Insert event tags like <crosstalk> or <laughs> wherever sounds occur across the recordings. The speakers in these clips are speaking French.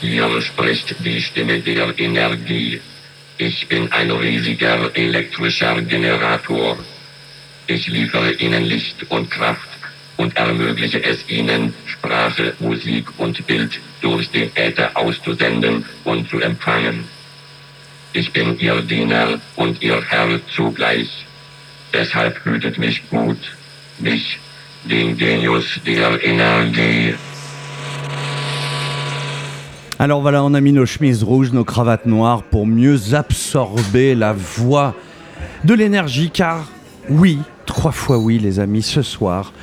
Hier spricht die Stimme der Energie. Ich bin ein riesiger elektrischer Generator. Ich liefere Ihnen Licht und Kraft und ermögliche es Ihnen, Sprache, Musik und Bild durch den Äther auszusenden und zu empfangen. Ich bin Ihr Diener und Ihr Herr zugleich. Deshalb hütet mich gut, mich, den Genius der Energie. Alors voilà, on a mis nos chemises rouges, nos cravates noires pour mieux absorber la voix de l'énergie, car oui, trois fois oui les amis, ce soir,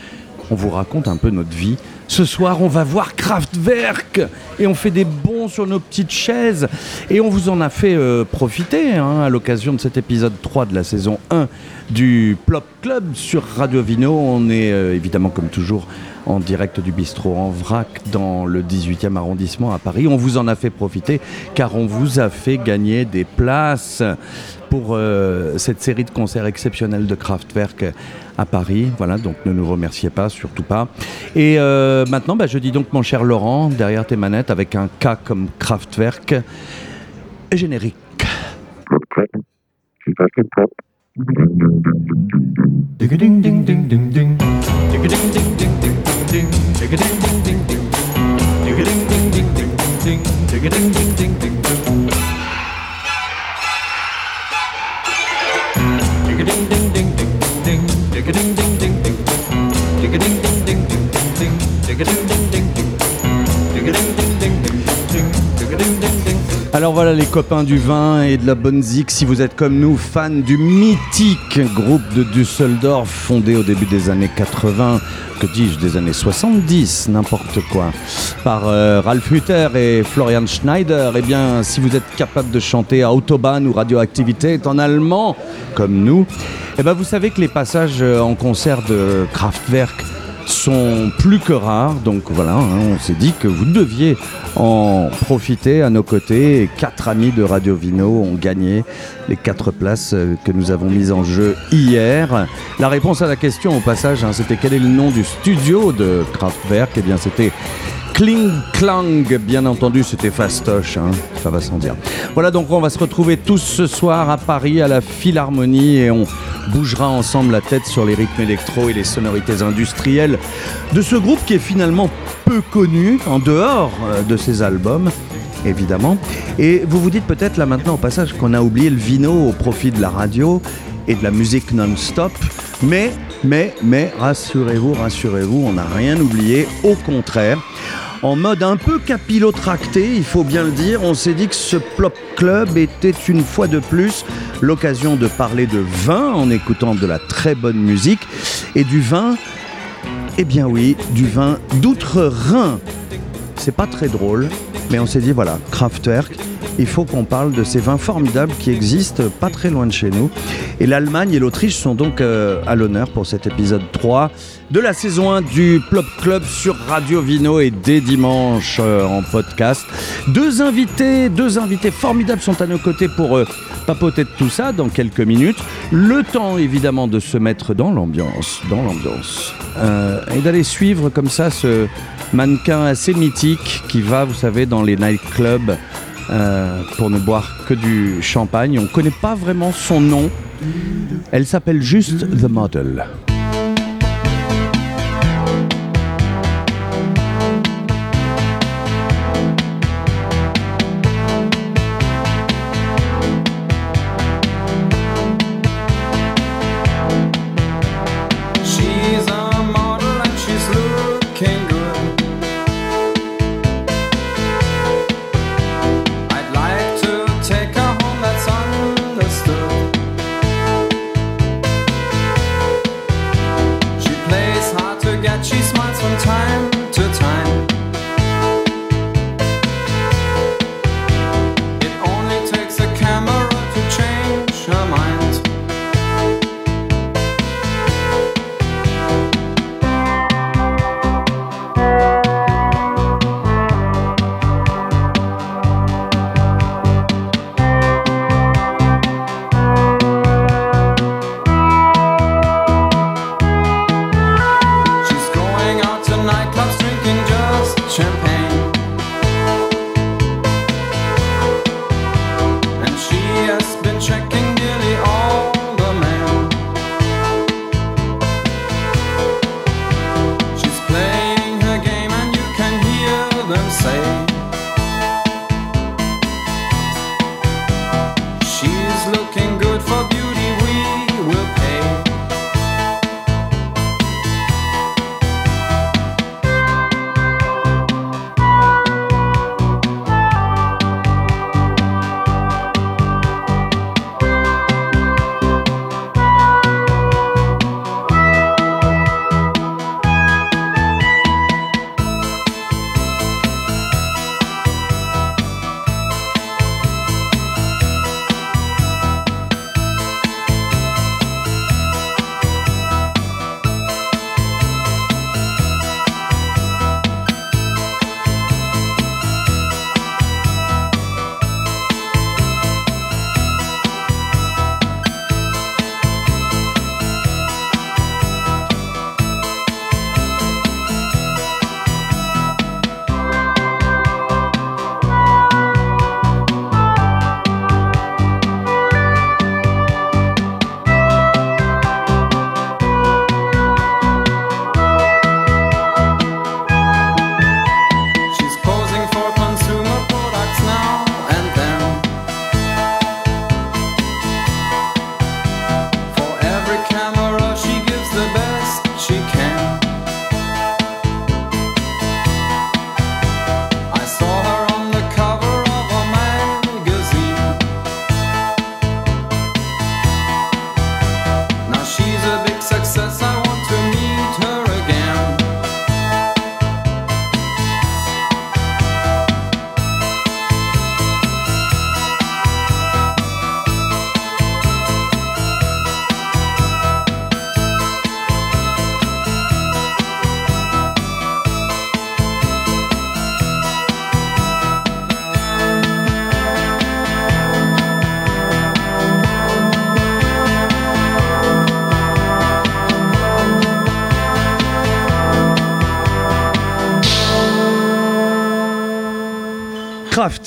on vous raconte un peu notre vie. Ce soir, on va voir Kraftwerk et on fait des bons sur nos petites chaises et on vous en a fait euh, profiter hein, à l'occasion de cet épisode 3 de la saison 1 du Plop Club sur Radio Vino. On est euh, évidemment comme toujours en direct du bistrot en vrac dans le 18e arrondissement à Paris. On vous en a fait profiter car on vous a fait gagner des places pour euh, cette série de concerts exceptionnels de Kraftwerk à Paris. Voilà, donc ne nous remerciez pas, surtout pas. Et euh, maintenant, bah, je dis donc, mon cher Laurent, derrière tes manettes, avec un K comme Kraftwerk, générique. ding ding ding. Alors voilà les copains du vin et de la bonne zik, si vous êtes comme nous fans du mythique groupe de Düsseldorf fondé au début des années 80, que dis-je, des années 70, n'importe quoi, par euh, Ralf Hütter et Florian Schneider, eh bien si vous êtes capable de chanter Autobahn ou Radioactivité en allemand, comme nous, eh bien vous savez que les passages euh, en concert de Kraftwerk sont plus que rares. Donc voilà, hein, on s'est dit que vous deviez en profiter à nos côtés. Quatre amis de Radio Vino ont gagné les quatre places euh, que nous avons mises en jeu hier. La réponse à la question au passage, hein, c'était quel est le nom du studio de Kraftwerk? Eh bien c'était Kling Klang, bien entendu, c'était fastoche, hein, ça va sans dire. Voilà, donc on va se retrouver tous ce soir à Paris à la Philharmonie et on bougera ensemble la tête sur les rythmes électro et les sonorités industrielles de ce groupe qui est finalement peu connu en dehors euh, de ses albums évidemment. Et vous vous dites peut-être là maintenant au passage qu'on a oublié le vino au profit de la radio et de la musique non-stop. Mais, mais, mais, rassurez-vous, rassurez-vous, on n'a rien oublié. Au contraire, en mode un peu capillotracté, il faut bien le dire. On s'est dit que ce Plop Club était une fois de plus l'occasion de parler de vin en écoutant de la très bonne musique. Et du vin, eh bien oui, du vin d'outre-Rhin. C'est pas très drôle, mais on s'est dit voilà, Kraftwerk, il faut qu'on parle de ces vins formidables qui existent pas très loin de chez nous. Et l'Allemagne et l'Autriche sont donc euh, à l'honneur pour cet épisode 3 de la saison 1 du Plop Club sur Radio Vino et dès dimanche euh, en podcast. Deux invités, deux invités formidables sont à nos côtés pour euh, papoter de tout ça dans quelques minutes. Le temps évidemment de se mettre dans l'ambiance, dans l'ambiance. et d'aller suivre comme ça ce mannequin assez mythique qui va, vous savez, dans les nightclubs euh, pour ne boire que du champagne. On ne connaît pas vraiment son nom. Elle s'appelle juste The Model.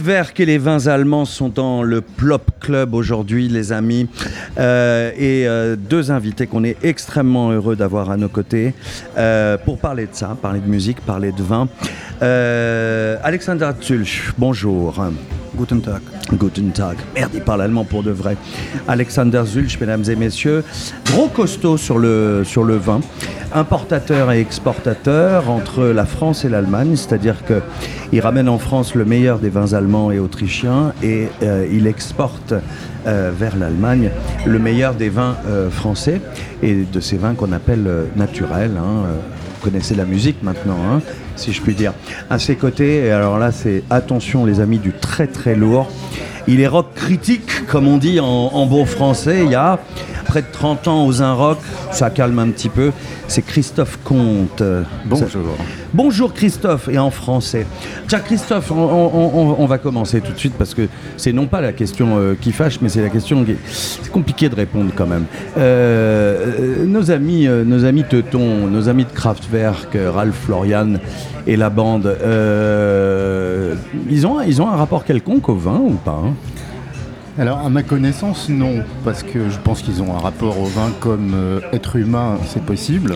Kraftwerk et les vins allemands sont dans le Plop Club aujourd'hui, les amis. Euh, et euh, deux invités qu'on est extrêmement heureux d'avoir à nos côtés euh, pour parler de ça, parler de musique, parler de vin. Alexander Zulch, bonjour. Guten Tag. Guten Tag. Merde, il parle allemand pour de vrai. Alexander Zulch, mesdames et messieurs. Gros costaud sur le, sur le vin. Importateur et exportateur entre la France et l'Allemagne. C'est-à-dire qu'il ramène en France le meilleur des vins allemands et autrichiens et euh, il exporte euh, vers l'Allemagne le meilleur des vins euh, français et de ces vins qu'on appelle naturels. Hein, vous connaissez la musique maintenant, hein, si je puis dire. À ses côtés, et alors là, c'est attention les amis du très très lourd. Il est rock critique, comme on dit en, en bon français. Il y a près de 30 ans aux un rock, ça calme un petit peu. C'est Christophe Comte. Bonjour. Bonjour Christophe, et en français. Tiens Christophe, on, va commencer tout de suite parce que c'est non pas la question euh, qui fâche, mais c'est la question qui c'est compliqué de répondre quand même. Euh, nos amis, euh, nos amis Teuton, nos amis de Kraftwerk, Ralph Florian et la bande, ils ont, ils ont un rapport quelconque au vin ou pas hein? Alors, à ma connaissance, non, parce que je pense qu'ils ont un rapport au vin comme euh, être humain, c'est possible.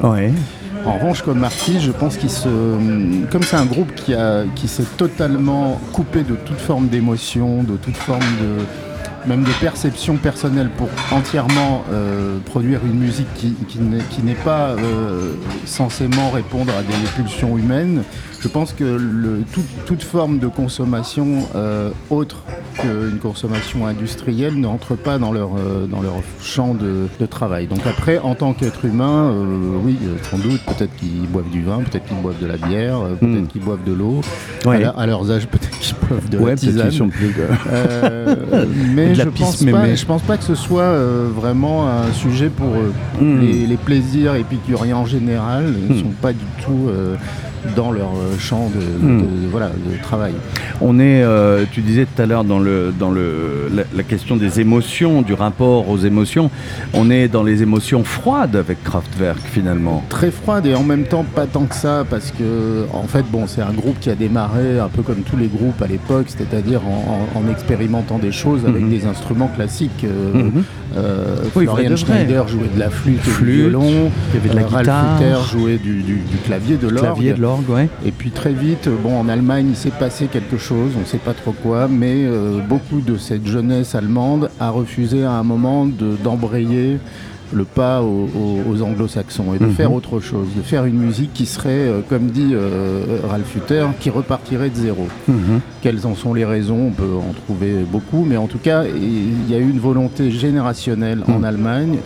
En revanche, comme artiste, je pense qu'ils se. Comme c'est un groupe qui, a, qui s'est totalement coupé de toute forme d'émotion, de toute forme de même de perception personnelle pour entièrement euh, produire une musique qui, qui n'est pas euh, censément répondre à des pulsions humaines, je pense que le, toute forme de consommation euh, autre qu'une consommation industrielle n'entre pas dans leur, euh, dans leur champ de, travail. Donc après, en tant qu'être humain, euh, oui, sans doute, peut-être qu'ils boivent du vin, peut-être qu'ils boivent de la bière, peut-être hmm. qu'ils boivent de l'eau. À, leurs âges, <laughs> peut-être qu'ils boivent de la tisane. Plus <laughs> mais je pense, pas, je pense pas que ce soit vraiment un sujet pour eux. Hmm. Les, les, plaisirs épicuriens en général ne hmm. sont pas du tout dans leur euh, champ hmm. de, voilà, de travail. On est, euh, tu disais tout à l'heure dans, le, dans le, la, question des émotions, du rapport aux émotions, on est dans les émotions froides avec Kraftwerk finalement. Très froides et en même temps pas tant que ça parce que en fait bon c'est un groupe qui a démarré un peu comme tous les groupes à l'époque, c'est-à-dire en, expérimentant des choses avec mhm. des instruments classiques. Euh, mhm. Florian Schneider jouait de la flûte, et du violon, Ralph Hutter jouait du, du, clavier, de l'orgue. Et puis très vite, bon, en Allemagne, il s'est passé quelque chose, on ne sait pas trop quoi, mais euh, beaucoup de cette jeunesse allemande a refusé à un moment d'embrayer le pas aux, anglo-saxons et de mhm. faire autre chose, de faire une musique qui serait, euh, comme dit euh, Ralph Hutter, qui repartirait de zéro. Mhm. Quelles en sont les raisons? On peut en trouver beaucoup, mais en tout cas, il y a eu une volonté générationnelle en mhm. Allemagne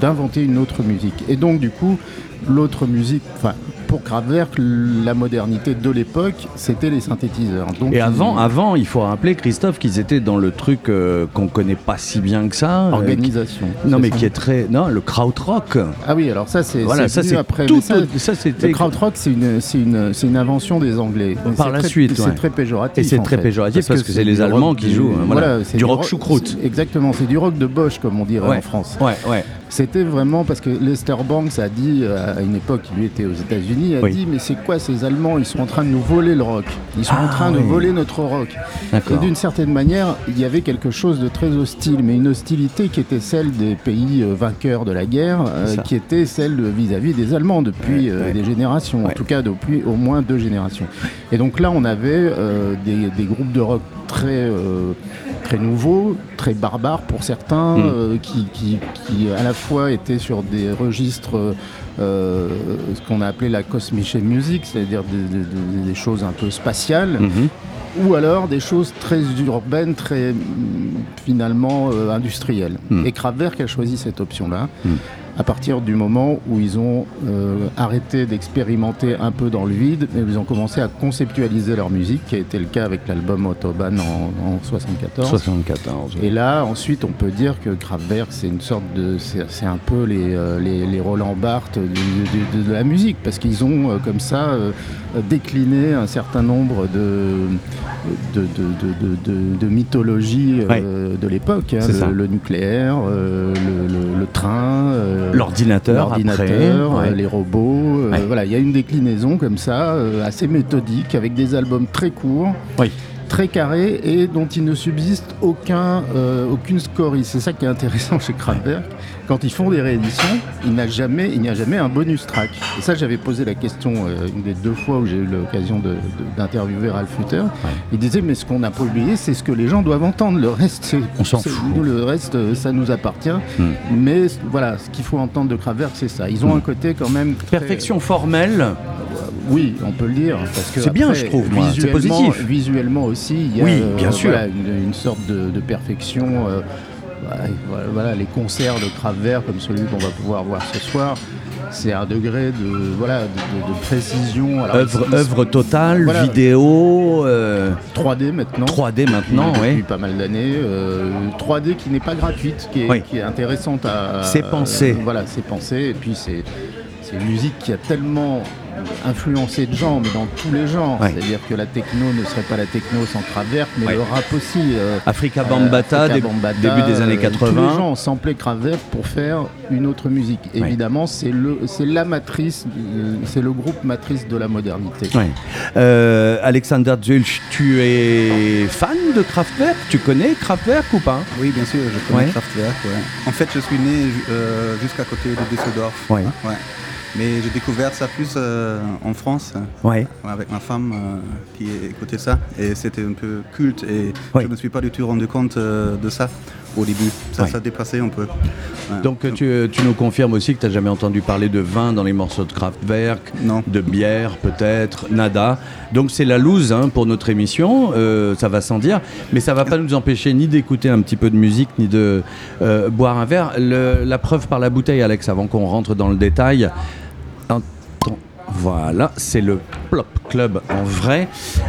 d'inventer une autre musique. Et donc, du coup, l'autre musique, enfin, pour Kraftwerk, la modernité de l'époque, c'était les synthétiseurs. et avant, avant, il faut rappeler, Christophe, qu'ils étaient dans le truc euh, qu'on connaît pas si bien que ça. Euh, Organisation. non, mais qui est très. Non, le krautrock. Ah oui, alors ça, c'est. Voilà, ça, c'est après. Tout, ça, le krautrock, c'est une, une, une, invention des Anglais. Par la suite, C'est très péjoratif. Et c'est très péjoratif parce, que, c'est les Allemands qui jouent. Hein, voilà, c'est du rock choucroute. Exactement, c'est du rock de Bosch, comme on dirait en France. Ouais, ouais. C'était vraiment parce que Lester Banks a dit, euh, à une époque, il était aux États-Unis, a dit Mais c'est quoi ces Allemands? Ils sont en train de nous voler le rock. Ils sont en ah train de voler notre rock. Et d'une certaine manière, il y avait quelque chose de très hostile, mais une hostilité qui était celle des pays euh, vainqueurs de la guerre, euh, qui était celle vis-à-vis des Allemands depuis des générations, en tout cas depuis au moins deux générations. Et donc là, on avait des, des, groupes de rock très très nouveau, très barbare pour certains, euh, qui, qui, à la fois étaient sur des registres, euh, ce qu'on a appelé la cosmic music, c'est-à-dire des, choses un peu spatiales. Mhm. Ou alors des choses très urbaines, très finalement euh, industrielles. Hmm. Et Kraftwerk a choisi cette option-là. Hmm à partir du moment où ils ont euh, arrêté d'expérimenter un peu dans le vide, et ils ont commencé à conceptualiser leur musique, qui a été le cas avec l'album Autobahn en, 74. 74. Et là, ensuite, on peut dire que Kraftwerk, c'est une sorte de, c'est un peu les, euh, les, les, Roland Barthes de, la musique, parce qu'ils ont euh, comme ça décliné un certain nombre de de, de, mythologies de l'époque, hein, le, nucléaire, le, le, train l'ordinateur, euh, les robots. Euh, voilà, il y a une déclinaison comme ça, euh, assez méthodique, avec des albums très courts. très carré et dont il ne subsiste aucun, aucune scorie. C'est ça qui est intéressant chez Kraftwerk. Quand ils font des rééditions, il n'y a jamais, il n'y a jamais un bonus track. Et ça, j'avais posé la question une des deux fois où j'ai eu l'occasion d'interviewer Ralph Hutter. Il disait mais ce qu'on n'a pas oublié, c'est ce que les gens doivent entendre. Le reste, on s'en fout. le reste, ça nous appartient. Hmm. Mais voilà, ce qu'il faut entendre de Kraftwerk, c'est ça. Ils ont hmm. un côté quand même perfection formelle. Oui, on peut le dire. C'est bien, je trouve. C'est positif. Visuellement aussi, il y a oui, bien sûr. une, sorte de, perfection. Euh, voilà, les concerts de Kraftwerk comme celui qu'on va pouvoir voir ce soir c'est un degré de, voilà, de, précision. œuvre, totale, vidéo. 3D euh, maintenant. 3D maintenant, oui. Depuis pas mal d'années. 3D euh, qui n'est pas gratuite, qui est, qui est intéressante à. C'est pensé. voilà, c'est pensé. Et puis c'est une musique qui a tellement influencé de gens, mais dans tous les genres. C'est-à-dire que la techno ne serait pas la techno sans Kraftwerk, mais le rap aussi. Euh, Africa Bambata, début des années 80. Euh, tous les gens ont samplé Kraftwerk pour faire une autre musique. Évidemment, c'est le, c'est la matrice, euh, c'est le groupe matrice de la modernité. Alexander Zulch, tu es fan de Kraftwerk Tu connais Kraftwerk ou pas? Oui, bien sûr, je connais Kraftwerk. En fait, je suis né jusqu'à côté de Düsseldorf. Ouais. Mais j'ai découvert ça plus euh, en France, ouais. avec ma femme euh, qui écoutait ça. Et c'était un peu culte. Et je ne me suis pas du tout rendu compte euh, de ça au début. Ça, ça a dépassé un peu. Donc tu, tu, nous confirmes aussi que tu n'as jamais entendu parler de vin dans les morceaux de Kraftwerk, non. de bière peut-être, nada. Donc c'est la loose hein, pour notre émission, ça va sans dire. Mais ça va pas nous empêcher ni d'écouter un petit peu de musique, ni de boire un verre. la preuve par la bouteille, Alex, avant qu'on rentre dans le détail. Voilà, c'est le Plop Club en vrai.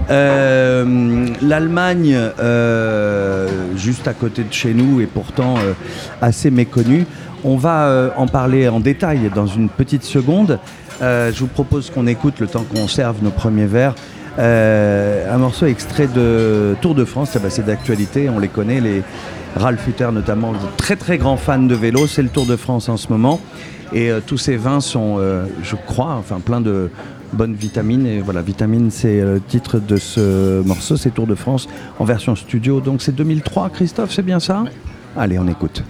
Euh, L'Allemagne, euh, juste à côté de chez nous, est pourtant euh, assez méconnue. On va en parler en détail dans une petite seconde. je vous propose qu'on écoute le temps qu'on serve nos premiers verres. un morceau extrait de Tour de France, c'est d'actualité, on les connaît, les Ralph Hutter notamment, très très grand fan de vélo, c'est le Tour de France en ce moment. Et euh, tous ces vins sont, euh, je crois, enfin plein de bonnes vitamines. Et voilà, vitamine, c'est le titre de ce morceau, c'est Tour de France en version studio. Donc c'est 2003, Christophe, c'est bien ça? Allez, on écoute.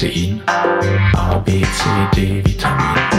Protein, A, B, C, D, Vitamin.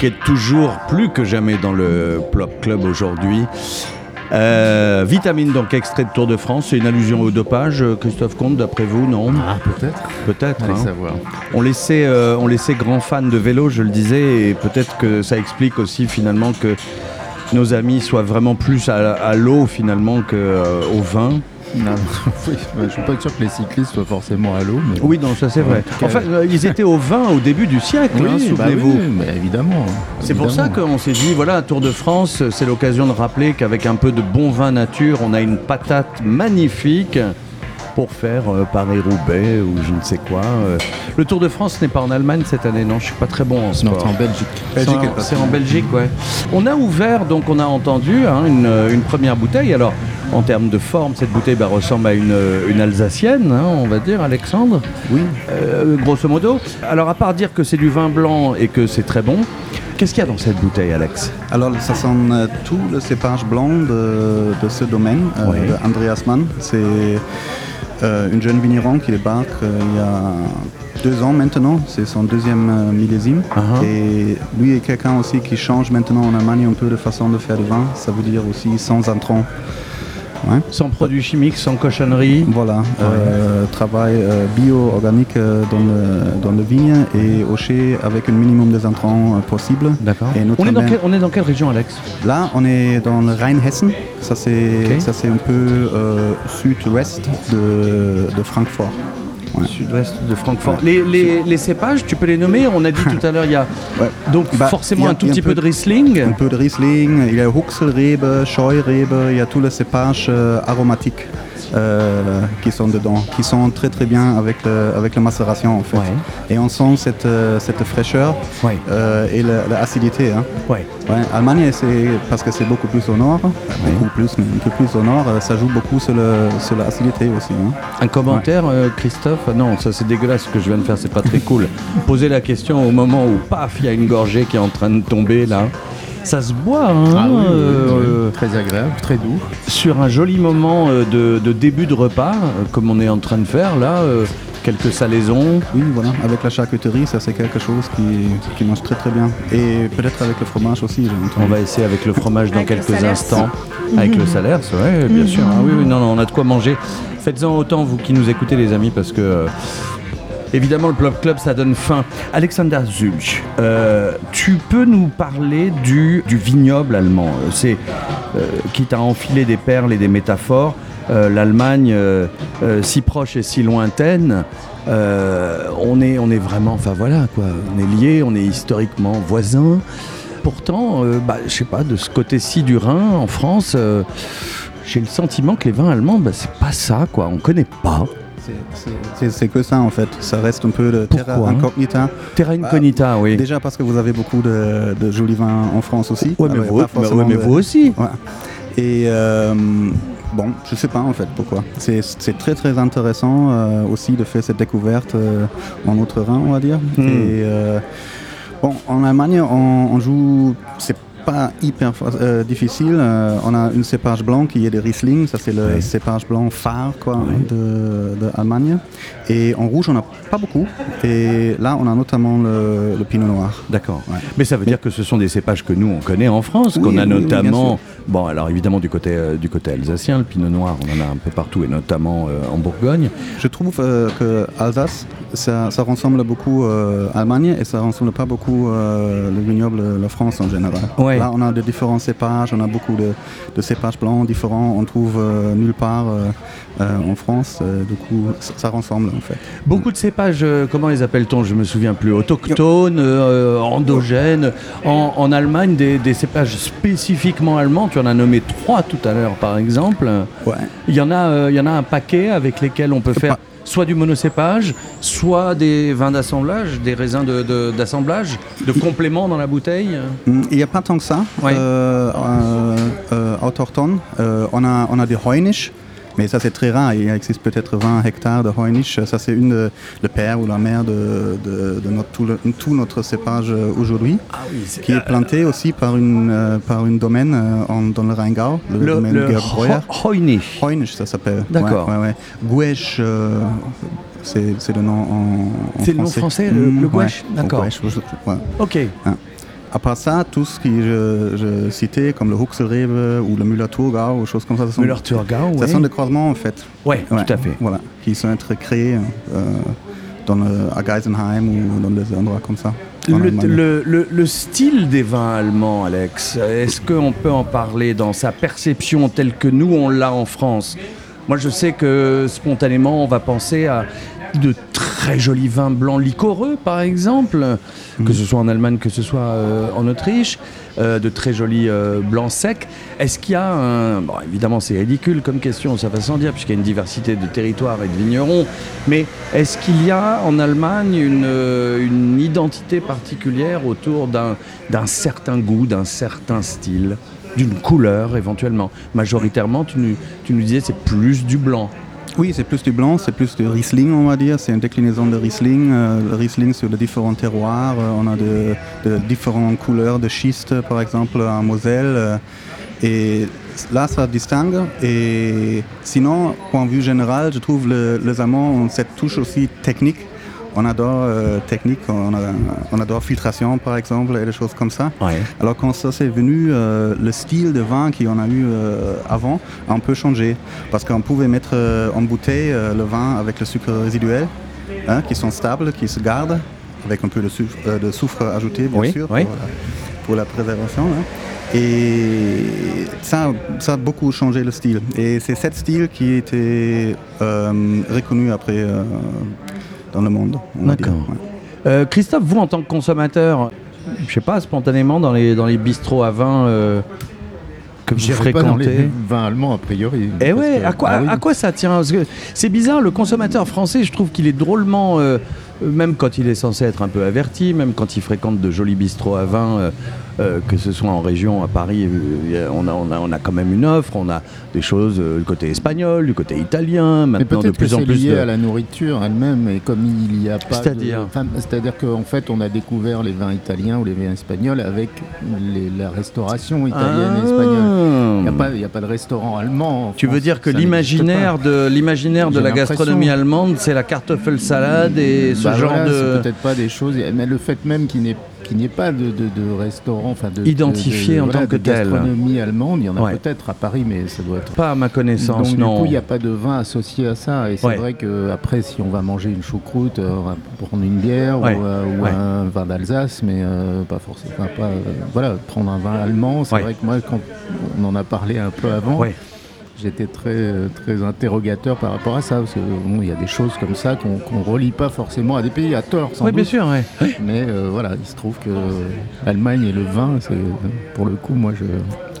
Kraftwerk est toujours plus que jamais dans le Plop Club aujourd'hui. Euh, vitamine, donc extrait de Tour de France, c'est une allusion au dopage, euh, Christophe Comte, d'après vous, non? Ah, peut-être. Peut-être. Hein. savoir. On laissait, euh, on laissait grands fans de vélo, je le disais, et peut-être que ça explique aussi finalement que nos amis soient vraiment plus à, à l'eau finalement qu'au vin. Non, <laughs> oui, je suis pas sûr que les cyclistes soient forcément à l'eau. Mais... Oui, non, ça c'est vrai. en Enfin, euh, ils étaient au vin au début du siècle, hein, Oui, bah souvenez-vous. oui, mais évidemment. C'est pour ça qu'on s'est dit, voilà, un Tour de France, c'est l'occasion de rappeler qu'avec un peu de bon vin nature, on a une patate magnifique pour faire euh, Paris-Roubaix ou je ne sais quoi. euh. Le Tour de France n'est pas en Allemagne cette année, non, je suis pas très bon en Non, sport. c'est en Belgique. Belgique C'est est en-. Belgique, ouais. On a ouvert, donc on a entendu hein, une, une première bouteille. Alors, en termes de forme, cette bouteille bah, ressemble à une, euh, une alsacienne, hein, on va dire, Alexandre. Oui. Euh, grosso modo. Alors, à part dire que c'est du vin blanc et que c'est très bon, qu'est-ce qu'il y a dans cette bouteille, Alex? Alors, ça sent euh, tout le cépage blanc de, de ce domaine, euh, de Andreas Mann. C'est euh, une jeune vigneron qui débarque il y a deux ans maintenant. C'est son deuxième millésime. Uh-huh. Et lui est quelqu'un aussi qui change maintenant en Allemagne un peu de façon de faire du vin. Ça veut dire aussi sans intrants. Ouais. Sans produits chimiques, sans cochonnerie. Voilà, euh, travail euh, bio-organique euh, dans, le, dans le vigne et au chai avec un minimum des intrants possible. D'accord. On est, dans main- quel- on est dans quelle région, Alex? Là, on est dans le Rheinhessen. Ça, c'est un peu sud-ouest de, de Francfort. Ouais. Sud-ouest de Francfort. Les, les- les cépages, tu peux les nommer On a dit tout à l'heure, il y a <laughs> Ouais. donc Bah, forcément a- un tout petit peu- de Riesling. Un peu de Riesling, il y a Huxelrebe, Scheurebe, il y a tous les cépages euh, aromatiques euh, qui sont dedans, qui sont très très bien avec, le- avec la macération en fait. Ouais. Et on sent cette, euh, cette fraîcheur Ouais. euh, et la- l'acidité. Hein. Ouais. Ouais, Allemagne, c'est parce que c'est beaucoup plus au nord, beaucoup plus, mais un peu plus au nord, euh, ça joue beaucoup sur le- sur l'acidité aussi. hein. Un commentaire, euh, Christophe? Non, ça c'est dégueulasse ce que je viens de faire, c'est pas très cool. <laughs> Poser la question au moment où, paf, il y a une gorgée qui est en train de tomber là. Ça se boit, hein, Ah oui, oui, oui, euh, oui. très agréable, très doux. sur un joli moment euh, de, de début de repas, euh, comme on est en train de faire là, euh, quelques salaisons. Oui, voilà, avec la charcuterie, ça c'est quelque chose qui, qui marche très très bien. Et peut-être avec le fromage aussi, j'ai entendu. On va essayer avec le fromage dans Avec quelques instants. Avec le salaire, ouais, bien sûr. Ah oui, oui, non, non, on a de quoi manger. Faites-en autant, vous qui nous écoutez, les amis, parce que. Évidemment, le Plop Club, ça donne faim. Alexander Zulch, euh, tu peux nous parler du, vignoble allemand. Euh, C'est euh, quitte à enfiler des perles et des métaphores. l'Allemagne si proche et si lointaine. on, est, on est vraiment, enfin voilà, quoi, on est liés, on est historiquement voisins. Pourtant, bah, je sais pas, de ce côté-ci du Rhin, en France, j'ai le sentiment que les vins allemands, bah, c'est pas ça, quoi. On connaît pas. C'est que ça en fait, ça reste un peu de terra incognita. Terra incognita, oui. Déjà parce que vous avez beaucoup de, jolis vins en France aussi. Oui, mais, vous, aussi. Et euh, bon, je sais pas en fait pourquoi. C'est très très intéressant euh, aussi de faire cette découverte euh, en Outre-Rhin, on va dire. Hmm. Et bon, en Allemagne, on, on joue, c'est pas hyper euh, difficile. Euh, on a une cépage blanc qui est de Riesling, ça c'est le cépage blanc phare quoi, de, Allemagne. Et en rouge, on n'a pas beaucoup. Et là, on a notamment le, pinot noir. D'accord. Mais ça veut dire que ce sont des cépages que nous, on connaît en France, qu'on a notamment. bon, alors évidemment, du côté, euh, du côté alsacien, le pinot noir, on en a un peu partout, et notamment en Bourgogne. Je trouve que Alsace, ça, ressemble beaucoup à Allemagne et ça ressemble pas beaucoup le vignoble, la France en général. Là, on a de différents cépages, on a beaucoup de, cépages blancs différents, on trouve euh, nulle part euh, euh, en France. du coup, ça, ressemble en fait. Beaucoup de cépages, comment les appelle-t-on Je me souviens plus. Autochtones, endogènes. En, Allemagne, des, cépages spécifiquement allemands. Tu en as nommé trois tout à l'heure, par exemple. Ouais. Il y en a, il y en a un paquet avec lesquels on peut faire soit du monocépage, soit des vins d'assemblage, des raisins d'assemblage, de, complément dans la bouteille Il n'y a pas tant que ça. Euh, euh, euh, autochtone, on, a, on a des Heunisch, mais ça, c'est très rare. Il existe peut-être 20 hectares de Heunisch. Ça, c'est une le père ou la mère de, de, notre, tout, notre cépage euh, aujourd'hui, ah qui est planté aussi par une, euh, par une domaine euh, dans le Rheingau, le, domaine le Heunisch. Heunisch, ça s'appelle. D'accord. Ouais, ouais, c'est le nom en, C'est le nom français, le, le Gouesch D'accord. Ok. Hein. À part ça, tout ce que je, citais, comme le Huxelrebe ou le Müller-Thurgau, ou choses comme ça, ça sont, Müller-Thurgau, ça sont des croisements en fait. Oui, ouais, tout à fait. Voilà, qui sont être créés euh, dans le, à Geisenheim ou dans des endroits comme ça. Le, le, le, style des vins allemands, Alex, est-ce qu'on peut en parler dans sa perception telle que nous on l'a en France? Moi je sais que spontanément on va penser à de très jolis vins blancs liquoreux, par exemple, que ce soit en Allemagne, que ce soit euh, en Autriche, euh, de très jolis euh, blancs secs. Est-ce qu'il y a évidemment, c'est ridicule comme question, ça va sans dire, puisqu'il y a une diversité de territoires et de vignerons, mais est-ce qu'il y a en Allemagne une, une identité particulière autour d'un certain goût, d'un certain style d'une couleur éventuellement? Majoritairement, tu nous, tu nous disais c'est plus du blanc. Oui, c'est plus du blanc, c'est plus du Riesling, on va dire. C'est une déclinaison de Riesling. Euh, le Riesling sur les différents terroirs. Euh, on a de, différentes couleurs de schiste, par exemple, en Moselle. Euh, et là, ça distingue. Et sinon, point de vue général, je trouve les Allemands ont cette touche aussi technique on adore euh, technique, on, adore filtration par exemple et des choses comme ça. Alors quand ça c'est venu, euh, le style de vin qu'on a eu euh, avant a un peu changé parce qu'on pouvait mettre en bouteille le vin avec le sucre résiduel, hein, qui sont stables, qui se gardent avec un peu de soufre, ajouté bien sûr pour, la préservation. Hein. Et ça, ça a beaucoup changé le style. Et c'est cet style qui a été reconnu après dans le monde. D'accord. Euh, Christophe, vous en tant que consommateur, je sais pas, spontanément dans les, dans les bistrots à vin euh, que vous fréquentez. Pas dans les vins allemands a priori. Et eh ouais, à, quoi, ah à quoi ça tient c'est bizarre, le consommateur français, je trouve qu'il est drôlement. Euh, même quand il est censé être un peu averti, même quand il fréquente de jolis bistrots à vin, euh, euh, que ce soit en région, à Paris, euh, on, a, on, a, on, a, quand même une offre, on a des choses du côté espagnol, du côté italien, maintenant de plus en plus. lié à la nourriture elle-même, et comme il n'y a pas. C'est-à-dire C'est-à-dire qu'en fait, on a découvert les vins italiens ou les vins espagnols avec la restauration italienne et espagnole. Il n'y a, a, pas de restaurant allemand. tu veux dire que l'imaginaire de, l'imaginaire de la gastronomie allemande, c'est la salade et ce bah peut-être pas des choses, mais le fait même qu'il n'y ait pas de, restaurant, enfin de identifié en tant que tel. Gastronomie allemande, il y en a peut-être à Paris, mais ça doit être pas à ma connaissance. Donc, non. Du coup, il n'y a pas de vin associé à ça, et c'est vrai que après, si on va manger une choucroute, euh, on va prendre une bière ou, euh, un vin d'Alsace, mais euh, pas forcément, pas, voilà, prendre un vin allemand. C'est vrai que moi, quand on en a parlé un peu avant j'étais très, très interrogateur par rapport à ça. Parce que il y a des choses comme ça qu'on ne relie pas forcément à des pays à tort. oui, bien sûr. Mais voilà, il se trouve que l'Allemagne et le vin, pour le coup, moi,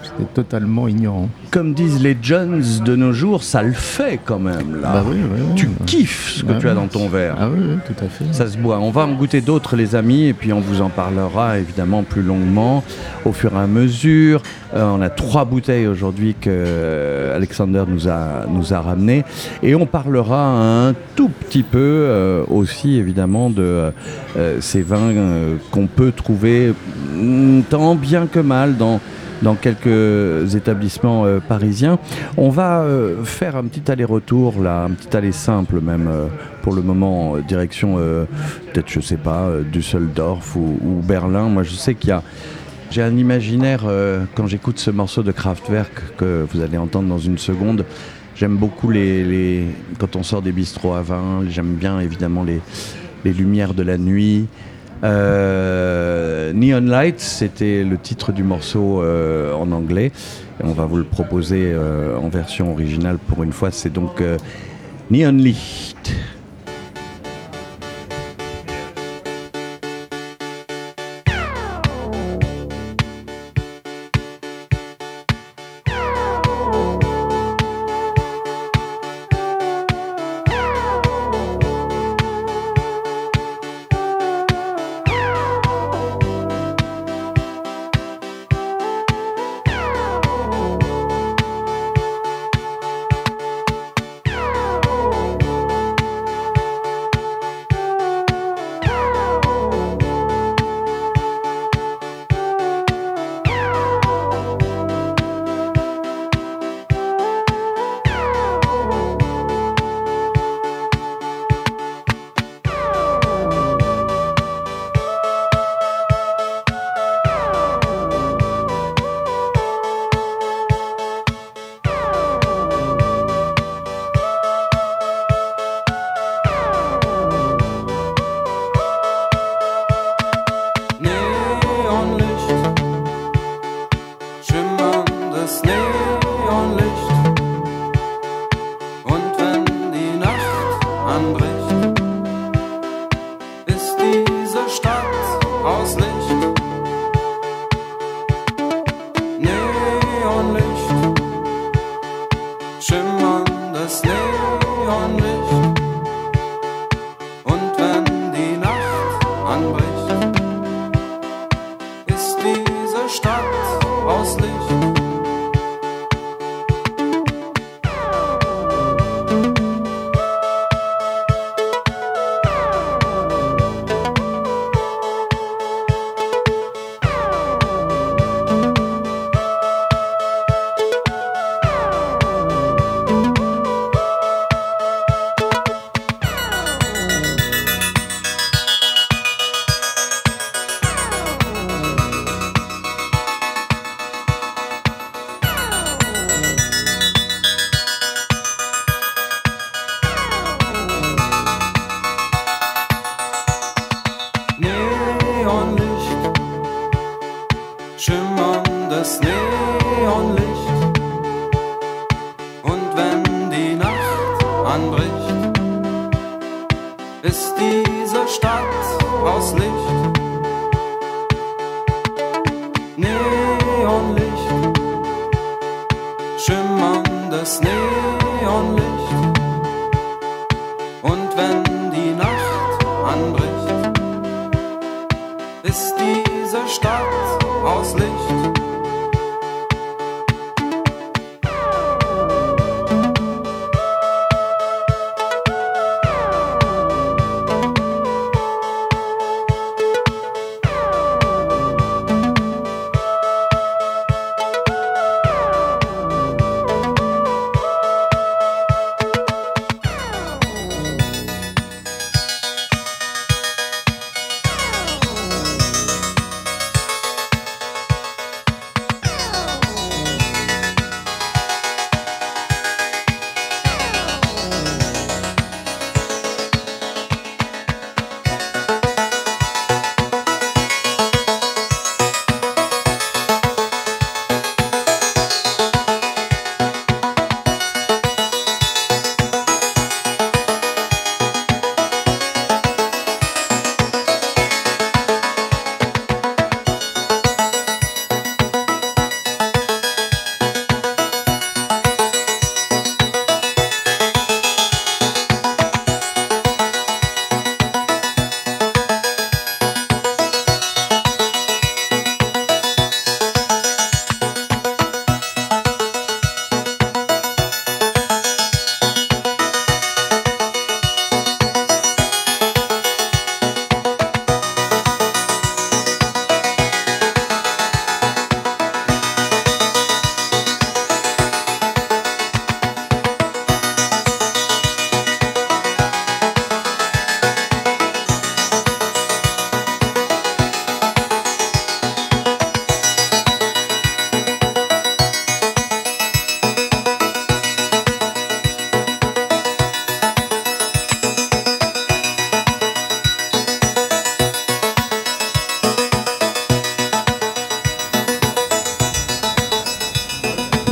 c'est totalement ignorant. Comme disent les Jones de nos jours, ça le fait quand même là. Bah oui, tu kiffes ce que tu as dans ton verre. Ah oui, tout à fait. Ça se boit. On va en goûter d'autres les amis et puis on vous en parlera évidemment plus longuement au fur et à mesure. Euh, on a trois bouteilles aujourd'hui que euh, Alexander nous a nous a ramené et on parlera un tout petit peu euh, aussi évidemment de ces vins qu'on peut trouver tant bien que mal dans dans quelques établissements euh, parisiens. On va euh, faire un petit aller-retour, là, un petit aller simple même, euh, pour le moment, direction, peut-être, je sais pas, Düsseldorf ou, ou, Berlin. Moi, je sais qu'il y a. J'ai un imaginaire quand j'écoute ce morceau de Kraftwerk que vous allez entendre dans une seconde. J'aime beaucoup les, les, quand on sort des bistrots à vin. J'aime bien évidemment les, les lumières de la nuit. Euh, Neon Lights, c'était le titre du morceau euh, en anglais. on va vous le proposer euh, en version originale pour une fois. C'est donc Neon Light.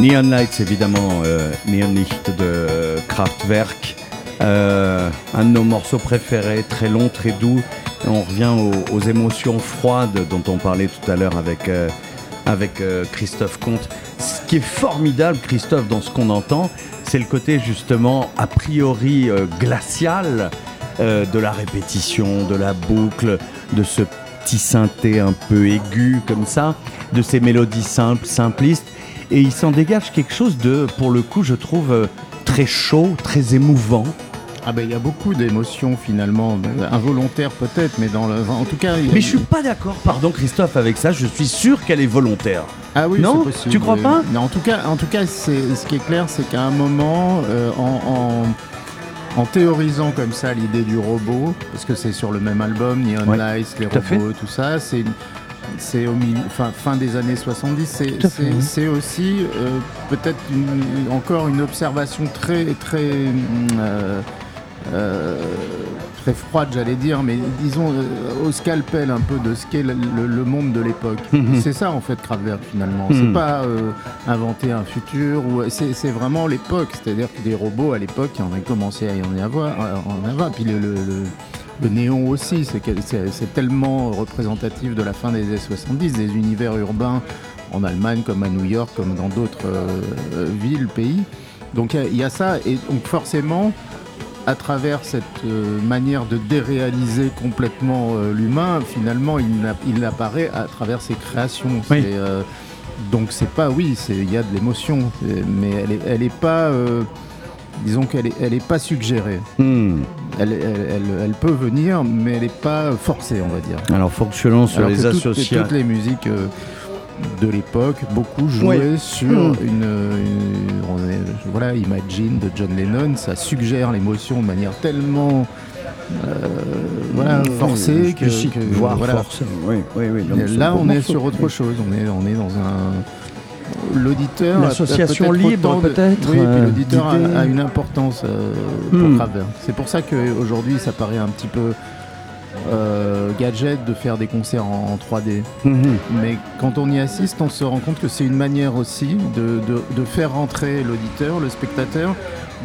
Neon Lights, évidemment, Neon Licht de Kraftwerk. un de nos morceaux préférés, très long, très doux. On revient aux, émotions froides dont on parlait tout à l'heure avec, avec Christophe Comte. Ce qui est formidable, Christophe, dans ce qu'on entend, c'est le côté justement a priori glacial de la répétition, de la boucle, de ce petit synthé un peu aigu comme ça, de ces mélodies simples, simplistes. Et il s'en dégage quelque chose de, pour le coup, je trouve euh, très chaud, très émouvant. Ah ben il y a beaucoup d'émotions finalement, involontaires peut-être, mais dans le, en tout cas. Mais je suis pas d'accord, pardon Christophe, avec ça. Je suis sûr qu'elle est volontaire. Ah oui, non possible, Tu crois pas? Non, en tout cas, en tout cas, c'est ce qui est clair, c'est qu'à un moment, euh, en en théorisant comme ça l'idée du robot, parce que c'est sur le même album, Neon Lights, les robots, tout ça, c'est c'est au milieu, fin, fin des années 70, c'est aussi euh, peut-être encore une observation très très euh, euh, très froide, j'allais dire, mais disons au scalpel un peu de ce qu'est le, monde de l'époque. Mhm. C'est ça en fait Kraftwerk finalement. C'est mhm. pas inventer un futur, ou c'est vraiment l'époque. C'est-à-dire que des robots à l'époque, il en a commencé à y en avoir, en avoir. Puis le, le néon aussi, c'est tellement représentatif de la fin des années 70, des univers urbains en Allemagne comme à New York, comme dans d'autres villes, pays. Donc il y, a ça, et donc forcément, à travers cette euh, manière de déréaliser complètement euh, l'humain, finalement, il, apparaît à travers ses créations. Euh, donc c'est pas, oui, il y a de l'émotion, mais elle est, elle est pas, disons qu'elle est, elle est pas suggérée. Hmm. Elle, elle, peut venir, mais elle n'est pas forcée, on va dire. Alors fonctionnant sur les associations. Toutes les musiques de l'époque, beaucoup jouaient sur mmh. une, voilà, Imagine de John Lennon, ça suggère l'émotion de manière tellement euh, voilà, mmh. forcée que, voire voilà. Oui, oui, oui, là, on est sur autre chose. On est, on est dans un l'auditeur. L'association libre, peut-être. Oui, puis l'auditeur a, une importance euh, pour mmh. C'est pour ça qu'aujourd'hui, ça paraît un petit peu euh, gadget de faire des concerts en, 3D. Mhm. Mais quand on y assiste, on se rend compte que c'est une manière aussi de, faire rentrer l'auditeur, le spectateur,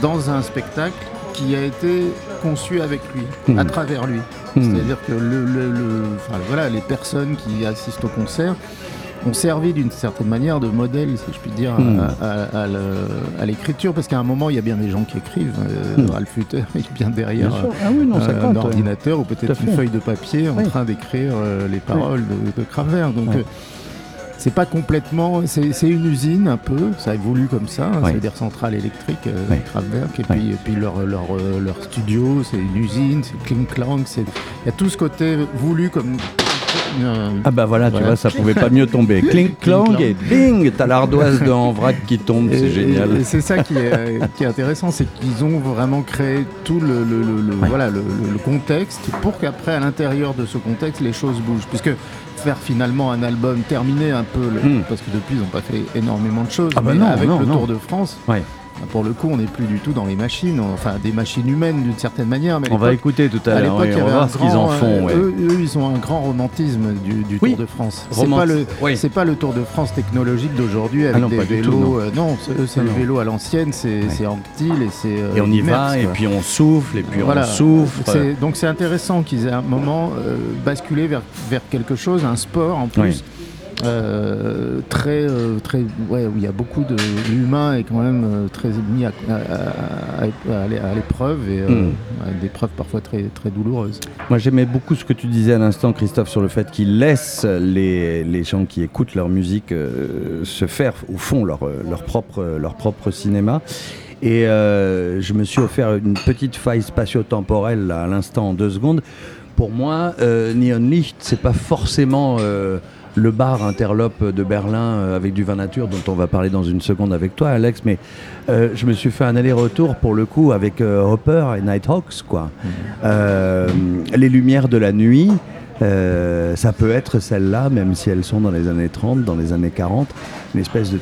dans un spectacle qui a été conçu avec lui, mhm. à travers lui. Mhm. C'est-à-dire que le, voilà, les personnes qui assistent au concert ont servi d'une certaine manière de modèle, si je puis dire, à, hmm. l'écriture, parce qu'à un moment, il y a bien des gens qui écrivent. Euh, hmm. Ralph Hutter <laughs> est bien derrière ah euh, un ordinateur ou peut-être une feuille de papier en train d'écrire euh, les paroles de, de Donc, c'est pas complètement. C'est une usine un peu, ça a évolué comme ça, hein, c'est des centrales électriques, euh, et puis, et puis leur, leur, leur studio, c'est une usine, c'est Kling Clang, il y a tout ce côté voulu comme ah bah voilà, tu vois, ça pouvait pas mieux tomber. <laughs> Clink, clang et bing, t'as l'ardoise de en vrac qui tombe, c'est génial. Et, c'est ça qui est, qui est intéressant, c'est qu'ils ont vraiment créé tout le, voilà, le, contexte pour qu'après, à l'intérieur de ce contexte, les choses bougent. Puisque faire finalement un album terminé un peu, hmm. parce que depuis, ils n'ont pas fait énormément de choses, ah bah mais avec le Tour de France. Ouais pour le coup, on n'est plus du tout dans les machines, enfin des machines humaines d'une certaine manière. Mais on va écouter tout à l'heure, on va voir ce qu'ils en font. Euh, eux, ils ont un grand romantisme du, Tour de France. C'est pas le, pas le Tour de France technologique d'aujourd'hui avec ah des vélos. non, euh, c'est le vélo à l'ancienne, c'est Anctil et c'est. et on y va, et puis on souffle, et puis on souffle. Donc c'est intéressant qu'ils aient un moment euh, basculé vers, vers quelque chose, un sport en plus. Euh, très, euh, très, ouais, où il y a beaucoup de l'humain est quand même euh, très mis à, à, l'épreuve et hmm. des preuves parfois très, très douloureuses. Moi, j'aimais beaucoup ce que tu disais à l'instant, Christophe, sur le fait qu'ils laissent les, les, gens qui écoutent leur musique se faire au fond leur, leur, propre, leur propre cinéma. Et je me suis offert une petite faille spatio-temporelle à l'instant en deux secondes. Pour moi, Neon Licht, c'est pas forcément le bar interlope de Berlin euh, avec du vin nature dont on va parler dans une seconde avec toi Alex mais euh, je me suis fait un aller-retour pour le coup avec euh, Hopper et Nighthawks quoi mmh. les lumières de la nuit ça peut être celles-là, même si elles sont dans les années 30, dans les années 40, une espèce de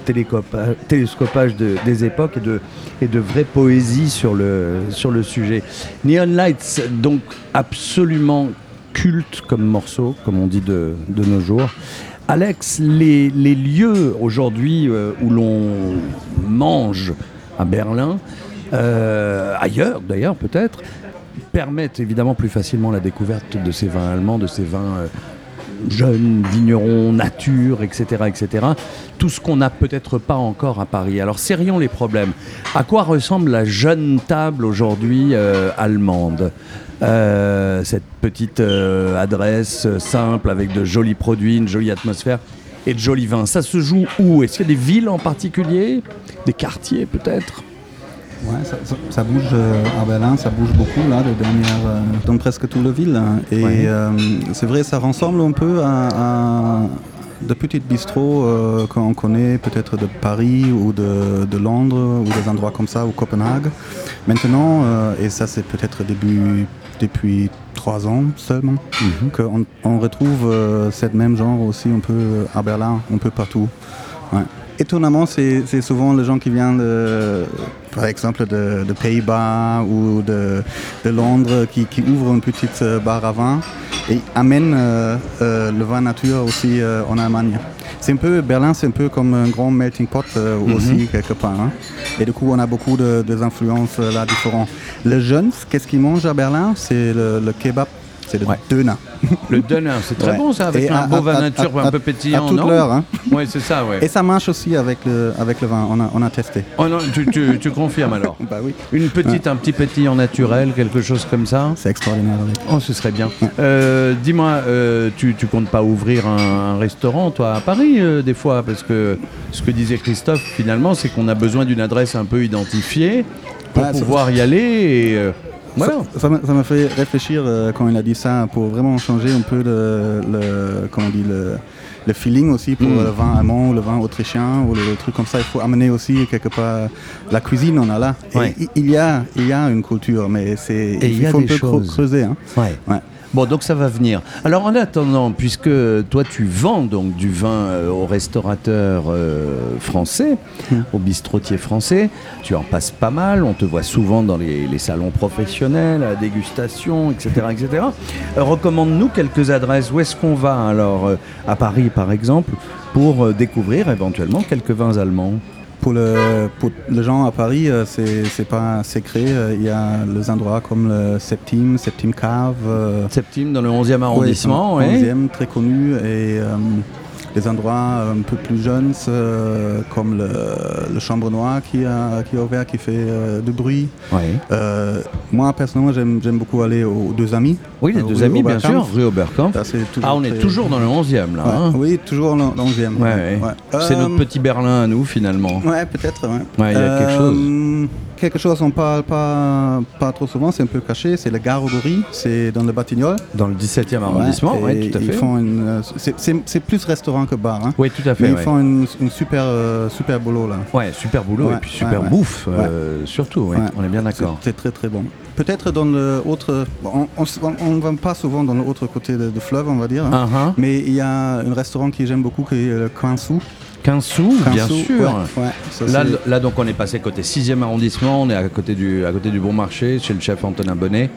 télescopage des époques et de, et de vraie poésie sur le, sur le sujet. Neon Lights, donc absolument culte comme morceau, comme on dit de, nos jours. Alex, les, lieux aujourd'hui où l'on mange à Berlin, ailleurs d'ailleurs peut-être, permettent évidemment plus facilement la découverte de ces vins allemands, de ces vins euh, jeunes, vignerons, nature, etc. etc. Tout ce qu'on n'a peut-être pas encore à Paris. Alors serrions les problèmes. À quoi ressemble la jeune table aujourd'hui euh, allemande? Euh, Cette petite adresse simple avec de jolis produits, une jolie atmosphère et de jolis vins. Ça se joue où? Est-ce qu'il y a des villes en particulier? Des quartiers peut-être? Ouais, ça, bouge euh, à Berlin, ça bouge beaucoup là, de dernière, euh, dans presque toute la ville. Hein. Et euh, c'est vrai, ça ressemble un peu à, de petites bistrots qu'on connaît peut-être de Paris ou de, Londres ou des endroits comme ça ou Copenhague. Maintenant, et ça c'est peut-être début depuis trois ans seulement, mhm. qu'on on retrouve cette même genre aussi un peu à Berlin, un peu partout. Ouais étonnamment, c'est souvent les gens qui viennent, de, par exemple, de, Pays-Bas ou de, Londres, qui, ouvrent une petite euh, bar à vin et amènent euh, euh, le vin nature aussi en Allemagne. C'est un peu, Berlin, c'est un peu comme un grand melting pot mhm. aussi, quelque part. Hein. Et du coup, on a beaucoup de, influences là différentes. Les jeunes, qu'est-ce qu'ils mangent à Berlin? C'est le kebab c'est le ouais. Le Döner, c'est très bon ça, avec un beau vin nature un peu pétillant. À toute l'heure. Hein. Oui, c'est ça, ouais. Et ça marche aussi avec le, avec le vin, on a, on a testé. Oh non, tu, tu, tu confirmes alors <laughs> Bah oui. Une petite, un petit pétillant naturel, quelque chose comme ça C'est extraordinaire. Oh, ce serait bien. Euh, dis-moi, euh, tu, tu comptes pas ouvrir un, restaurant, toi, à Paris, euh, des fois? Parce que ce que disait Christophe, finalement, c'est qu'on a besoin d'une adresse un peu identifiée pour pouvoir y aller et ça m'a fait réfléchir euh, quand il a dit ça pour vraiment changer un peu le, comment dit, le, feeling aussi pour mm. le vin allemand ou le vin autrichien ou le, truc comme ça. Il faut amener aussi quelque part la cuisine, on a là. il, y a, il y a une culture, mais c'est il, faut un peu creuser. Hein. Bon, donc ça va venir. Alors en attendant, puisque toi tu vends donc du vin euh, aux restaurateurs euh, français, hmm. aux bistrotiers français, tu en passes pas mal, on te voit souvent dans les, salons professionnels, à la dégustation, etc. etc. Euh, recommande-nous quelques adresses. Où est-ce qu'on va alors À Paris par exemple, pour découvrir éventuellement quelques vins allemands? Pour, le, pour les gens à Paris, euh, c'est pas secret. Euh, il y a les endroits comme le Septime, Septime Cave. Euh, Septime dans le 11e arrondissement, oui. 11e, très connu. Et des endroits un peu plus jeunes, euh, comme le, Chambre Noire qui a, qui a ouvert, qui fait euh, du bruit. Euh, moi, personnellement, j'aime beaucoup aller aux Deux Amis. Oui, les Deux Amis, bien sûr, rue Oberkamp. Ah, on est toujours dans le 11e, là. Hein. oui, toujours dans le 11e. C'est notre petit Berlin à nous, finalement. Ouais, peut-être. Il y a quelque chose quelque chose qu'on parle pas, pas trop souvent, c'est un peu caché, c'est le Garogorie, c'est dans le Batignolles. Dans le 17e arrondissement, oui, tout à fait. Euh, c'est plus restaurant que bar. Hein. Oui, tout à fait. Mais ils font une, super, euh, super boulot là. Ouais, super boulot et puis super bouffe, euh, surtout, on est bien d'accord. C'est très très bon. Peut-être dans le autre, on ne va pas souvent dans l'autre côté de, fleuve, on va dire, hein. uh-huh. mais il y a un restaurant qui j'aime beaucoup qui est le Coin Sous. 15 sous, bien sûr. là, là, donc, on est passé côté 6e arrondissement, on est à côté du, à côté du Bon Marché, chez le chef Antonin Bonnet.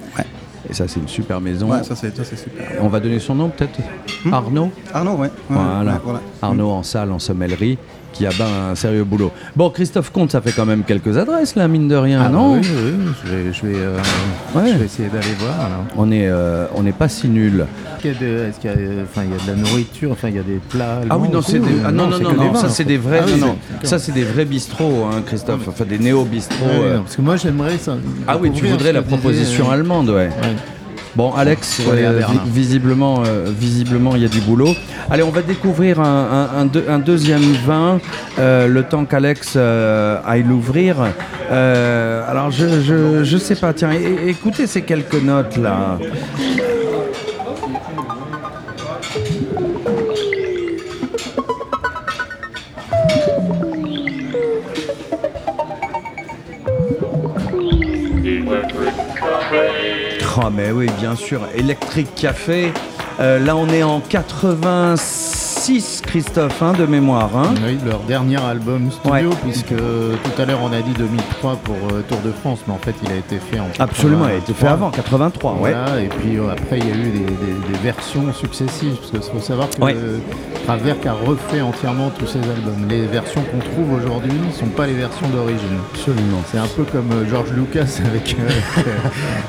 Et ça, c'est une super maison. Ouais, ça, c'est super. On va donner son nom, peut-être? Hmm? Arnaud? Arnaud, ouais. Voilà. Arnaud en salle, en sommellerie qui a ben un sérieux boulot. Bon, Christophe Comte, ça fait quand même quelques adresses, là, mine de rien, ah, non Oui, oui, je vais, euh, essayer d'aller voir. On n'est euh, pas si nul. Est-ce qu'il y, enfin, il y a de la nourriture, enfin, il y a des plats Ah oui, non, c'est des... ah, non, non, non, non, ça c'est des vrais, ah non, ça c'est des vrais bistrots, hein, Christophe, enfin des néo-bistrots. Euh. parce que moi j'aimerais ça. Ah oui, tu voudrais la proposition allemande, ouais. Bon, Alex, euh, visiblement, euh, visiblement, il y a du boulot. Allez, on va découvrir un, deuxième vin, euh, le temps qu'Alex aille l'ouvrir. alors, je, je, sais pas, tiens, écoutez ces quelques notes là. Ah mais oui, bien sûr. Electric Café. Euh, là, on est en 86, Christophe, hein, de mémoire. Hein. Oui, leur dernier album studio, puisque tout à l'heure on a dit 2003 pour euh, Tour de France, mais en fait il a été fait en. Absolument, il a été fait avant, 83. Voilà, et puis euh, après il y a eu des, versions successives, parce qu'il faut savoir que Kraftwerk a refait entièrement tous ses albums. Les versions qu'on trouve aujourd'hui ne sont pas les versions d'origine. Absolument. C'est un peu comme euh, George Lucas <laughs> avec,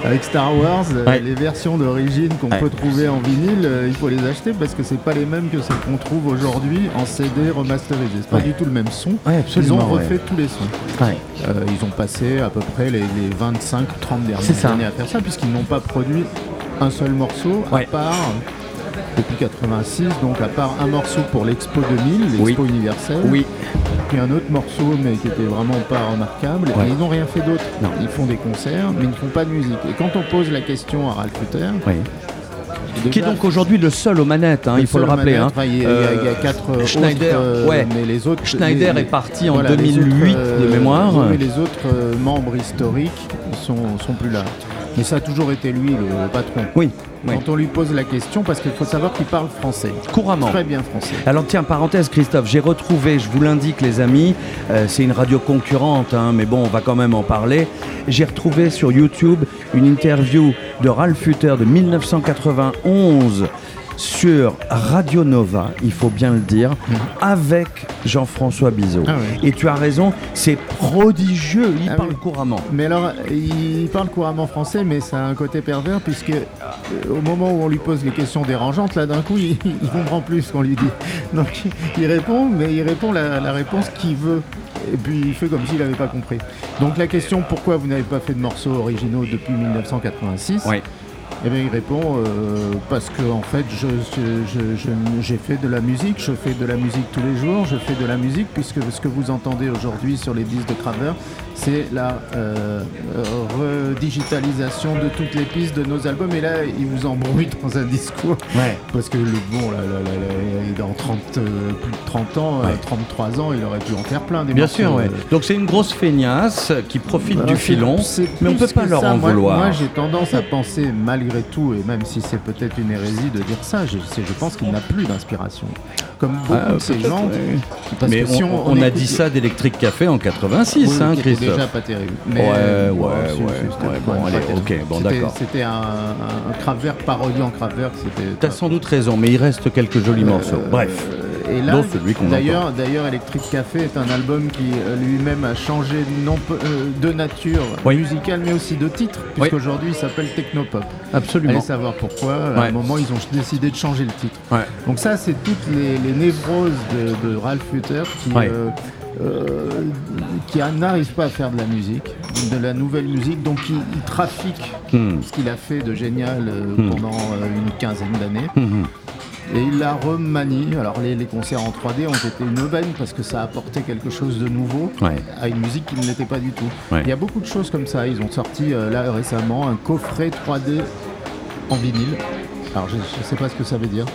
avec Star Wars. Les versions d'origine qu'on peut trouver en vinyle, il faut les acheter parce que c'est pas les mêmes que celles qu'on trouve aujourd'hui en CD remasterisé. C'est pas du tout le même son. ils ont refait tous les sons. ils ont passé à peu près les, 25-30 dernières années à faire ça puisqu'ils n'ont pas produit un seul morceau à part depuis 86, donc à part un morceau pour l'Expo 2000, l'Expo universelle. Oui. Puis un autre morceau, mais qui était vraiment pas remarquable. Et ils n'ont rien fait d'autre. Ils font des concerts, mais ils ne font pas de musique. Et quand on pose la question à Ralph Luther, qui est donc aujourd'hui le seul aux manettes, hein, il faut le rappeler. Hein. il, y a, euh, quatre Schneider, autres, ouais. mais les autres. Schneider est parti en 2008 de mémoire. Mais les autres euh, membres historiques sont, sont plus là. Mais ça a toujours été lui le patron. Oui. Quand on lui pose la question, parce qu'il faut savoir qu'il parle français. Couramment. Très bien français. Alors tiens, parenthèse Christophe, j'ai retrouvé, je vous l'indique les amis, euh, c'est une radio concurrente, hein, mais bon, on va quand même en parler. J'ai retrouvé sur YouTube une interview de Ralph Futter de 1991 sur Radio Nova, il faut bien le dire, mhm. avec Jean-François Bizot. Ah Et tu as raison, c'est prodigieux, il ah parle couramment. Mais alors, il parle couramment français, mais ça a un côté pervers, puisque euh, au moment où on lui pose les questions dérangeantes, là d'un coup, <laughs> il, comprend plus ce qu'on lui dit. Donc il répond, mais il répond la, la réponse qu'il veut. Et puis il fait comme s'il n'avait pas compris. Donc la question pourquoi vous n'avez pas fait de morceaux originaux depuis 1986 oui. Eh bien, il répond euh, parce que en fait, j'ai fait de la musique, je fais de la musique tous les jours, je fais de la musique puisque ce que vous entendez aujourd'hui sur les disques de Craver, c'est la euh, redigitalisation de toutes les pistes de nos albums. Et là, il vous embrouille dans un discours. Parce que le bon, là, dans 30, euh, plus de 30 ans, 33 ans, il aurait pu en faire plein. Des Bien sûr, ouais. Donc c'est une grosse feignasse qui profite du filon, mais on ne peut pas leur en vouloir. Moi, j'ai tendance à penser malgré tout, et même si c'est peut-être une hérésie de dire ça, je, je pense qu'il n'a plus d'inspiration. Comme beaucoup ah, de ces gens. Mais on, a dit ça d'Electric Café en 86, hein, Christophe. Déjà pas terrible. Mais ouais, euh, ouais, ouais, bon, allez, ok, bon, d'accord. C'était un, un Kraftwerk parodie en Kraftwerk. T'as sans doute raison, mais il reste quelques jolis euh, morceaux. Bref. Et là, d'ailleurs, d'ailleurs, Electric Café est un album qui euh, lui-même a changé non, de nature musicale, mais aussi de titre, puisqu'aujourd'hui il s'appelle Technopop. Absolument. Allez savoir pourquoi. À un moment, ils ont décidé de changer le titre. Donc ça, c'est toutes les, névroses de, Ralph Futter qui, euh, euh, qui n'arrive pas à faire de la musique, de la nouvelle musique, donc il, trafique hmm. ce qu'il a fait de génial euh, hmm. pendant une quinzaine d'années. Hmm, et il la remanie. Alors les, concerts en 3D ont été une aubaine parce que ça a apporté quelque chose de nouveau à une musique qui ne l'était pas du tout. Il y a beaucoup de choses comme ça. Ils ont sorti là récemment un coffret 3D en vinyle. Alors je ne sais pas ce que ça veut dire.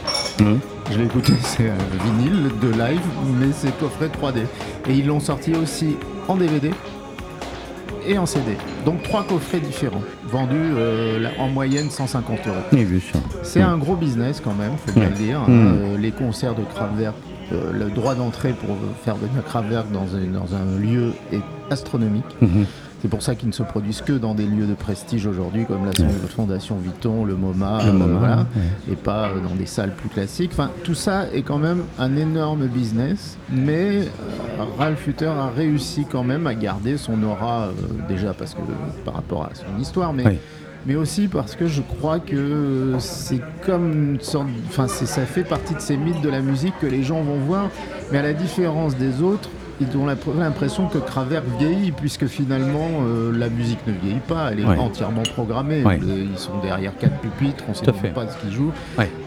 Je l'ai écouté, <laughs> c'est un vinyle de live, mais c'est coffret 3D. Et ils l'ont sorti aussi en DVD et en CD. Donc trois coffrets différents, vendus euh, en moyenne 150 euros. C'est un gros business quand même, faut bien le dire. Hein. Mm. Euh, les concerts de Kraftwerk, euh, le droit d'entrée pour faire venir Kraftwerk dans, dans un lieu est astronomique. Mm-hmm. C'est pour ça qu'ils ne se produisent que dans des lieux de prestige aujourd'hui, comme la Fondation Vuitton, le MoMA, euh, et pas euh, dans des salles plus classiques. Enfin, tout ça est quand même un énorme business, mais euh, Ralph Hutter a réussi quand même à garder son aura, déjà parce que par rapport à son histoire, mais mais aussi parce que je crois que c'est comme une sorte, enfin ça fait partie de ces mythes de la musique que les gens vont voir, mais à la différence des autres, ils ont l'impression que Kraftwerk vieillit, puisque finalement euh, la musique ne vieillit pas, elle est entièrement programmée. Ils sont derrière quatre pupitres, on ne sait même pas ce qu'ils jouent.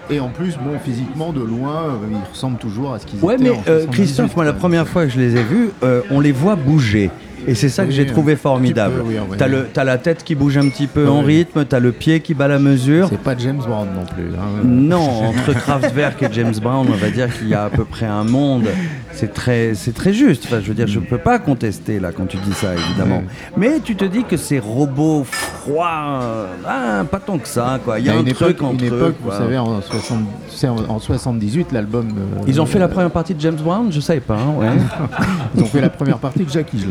Et en plus, bon, physiquement, de loin, euh, ils ressemblent toujours à ce qu'ils étaient. Ouais, mais euh, Christophe, moi, la première fois que je les ai vus, on les voit bouger. Et c'est ça que j'ai trouvé formidable. t'as, le, la tête qui bouge un petit peu en rythme, t'as le pied qui bat la mesure. C'est pas James Brown non plus. Hein. Non, <laughs> entre Kraftwerk et James Brown, on va dire qu'il y a à peu près un monde. C'est très, c'est très juste. Enfin, je veux dire, je peux pas contester là quand tu dis ça, évidemment. Mais tu te dis que ces robots froids, ah, pas tant que ça, quoi. Il y a, un truc entre une époque, vous savez, en, 78, l'album. Euh, Ils ont fait la première partie de James Brown, je savais pas. Hein, ouais. <laughs> Ils ont fait la première partie de Jackie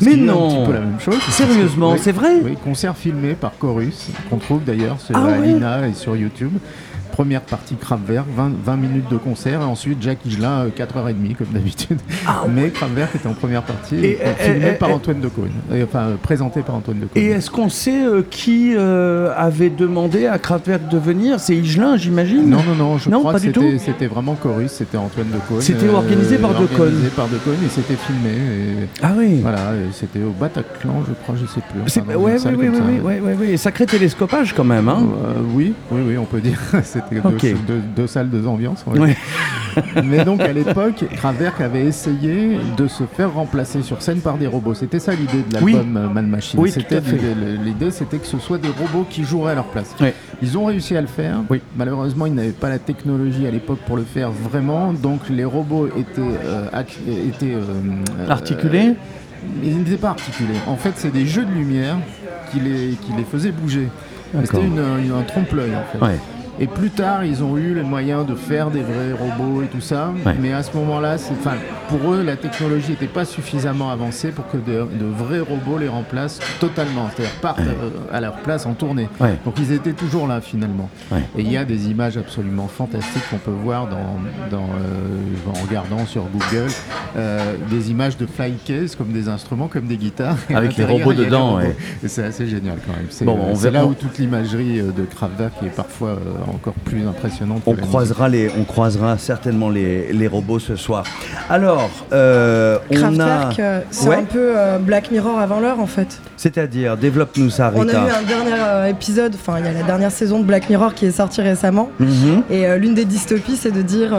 Mais non. un petit peu la même chose. Sérieusement, c'est vrai Oui, concert filmé par Chorus, qu'on trouve d'ailleurs sur ah Alina et sur YouTube première partie Kraftwerk, 20, 20 minutes de concert, et ensuite Jack Higelin, 4h30 comme d'habitude. Ah, Mais Kraftwerk était en première partie, et, filmé par Antoine de enfin présenté par Antoine de Et est-ce qu'on sait qui avait demandé à Kraftwerk de venir? C'est Higelin, j'imagine? Non, non, non, je crois que c'était vraiment chorus, c'était Antoine de C'était organisé par De Organisé par De et c'était filmé. ah oui Voilà, c'était au Bataclan, je crois, je sais plus. oui, oui, oui, oui, oui, sacré télescopage quand même. Hein euh, oui, oui, oui, on peut dire. <laughs> C'était deux, salles, deux ambiances. Mais donc à l'époque, Kraftwerk avait essayé de se faire remplacer sur scène par des robots. C'était ça l'idée de l'album euh, Man Machine. l'idée, c'était que ce soit des robots qui joueraient à leur place. Ils ont réussi à le faire. Malheureusement, ils n'avaient pas la technologie à l'époque pour le faire vraiment. Donc les robots étaient, euh, étaient articulés ils n'étaient pas articulés. En fait, c'est des jeux de lumière qui les, qui les faisaient bouger. C'était un trompe-l'œil en fait. Et plus tard, ils ont eu les moyens de faire des vrais robots et tout ça. Mais à ce moment-là, pour eux, la technologie n'était pas suffisamment avancée pour que de, vrais robots les remplacent totalement. C'est-à-dire partent euh, à leur place en tournée. Donc ils étaient toujours là finalement. Et il y a des images absolument fantastiques qu'on peut voir dans, euh, en regardant sur Google. Euh, des images de flycase comme des instruments, comme des guitares. Avec les robots dedans. C'est assez génial quand même. C'est là où toute l'imagerie de Kraftwerk est parfois encore plus impressionnante. On croisera, les, on croisera certainement les, les robots ce soir. Alors, euh, on a... Euh, c'est un peu euh, Black Mirror avant l'heure en fait. C'est-à-dire, développe-nous ça, Rita. On a eu un dernier euh, épisode, enfin il y a la dernière saison de Black Mirror qui est sortie récemment. Mhm. Et l'une des dystopies, c'est de dire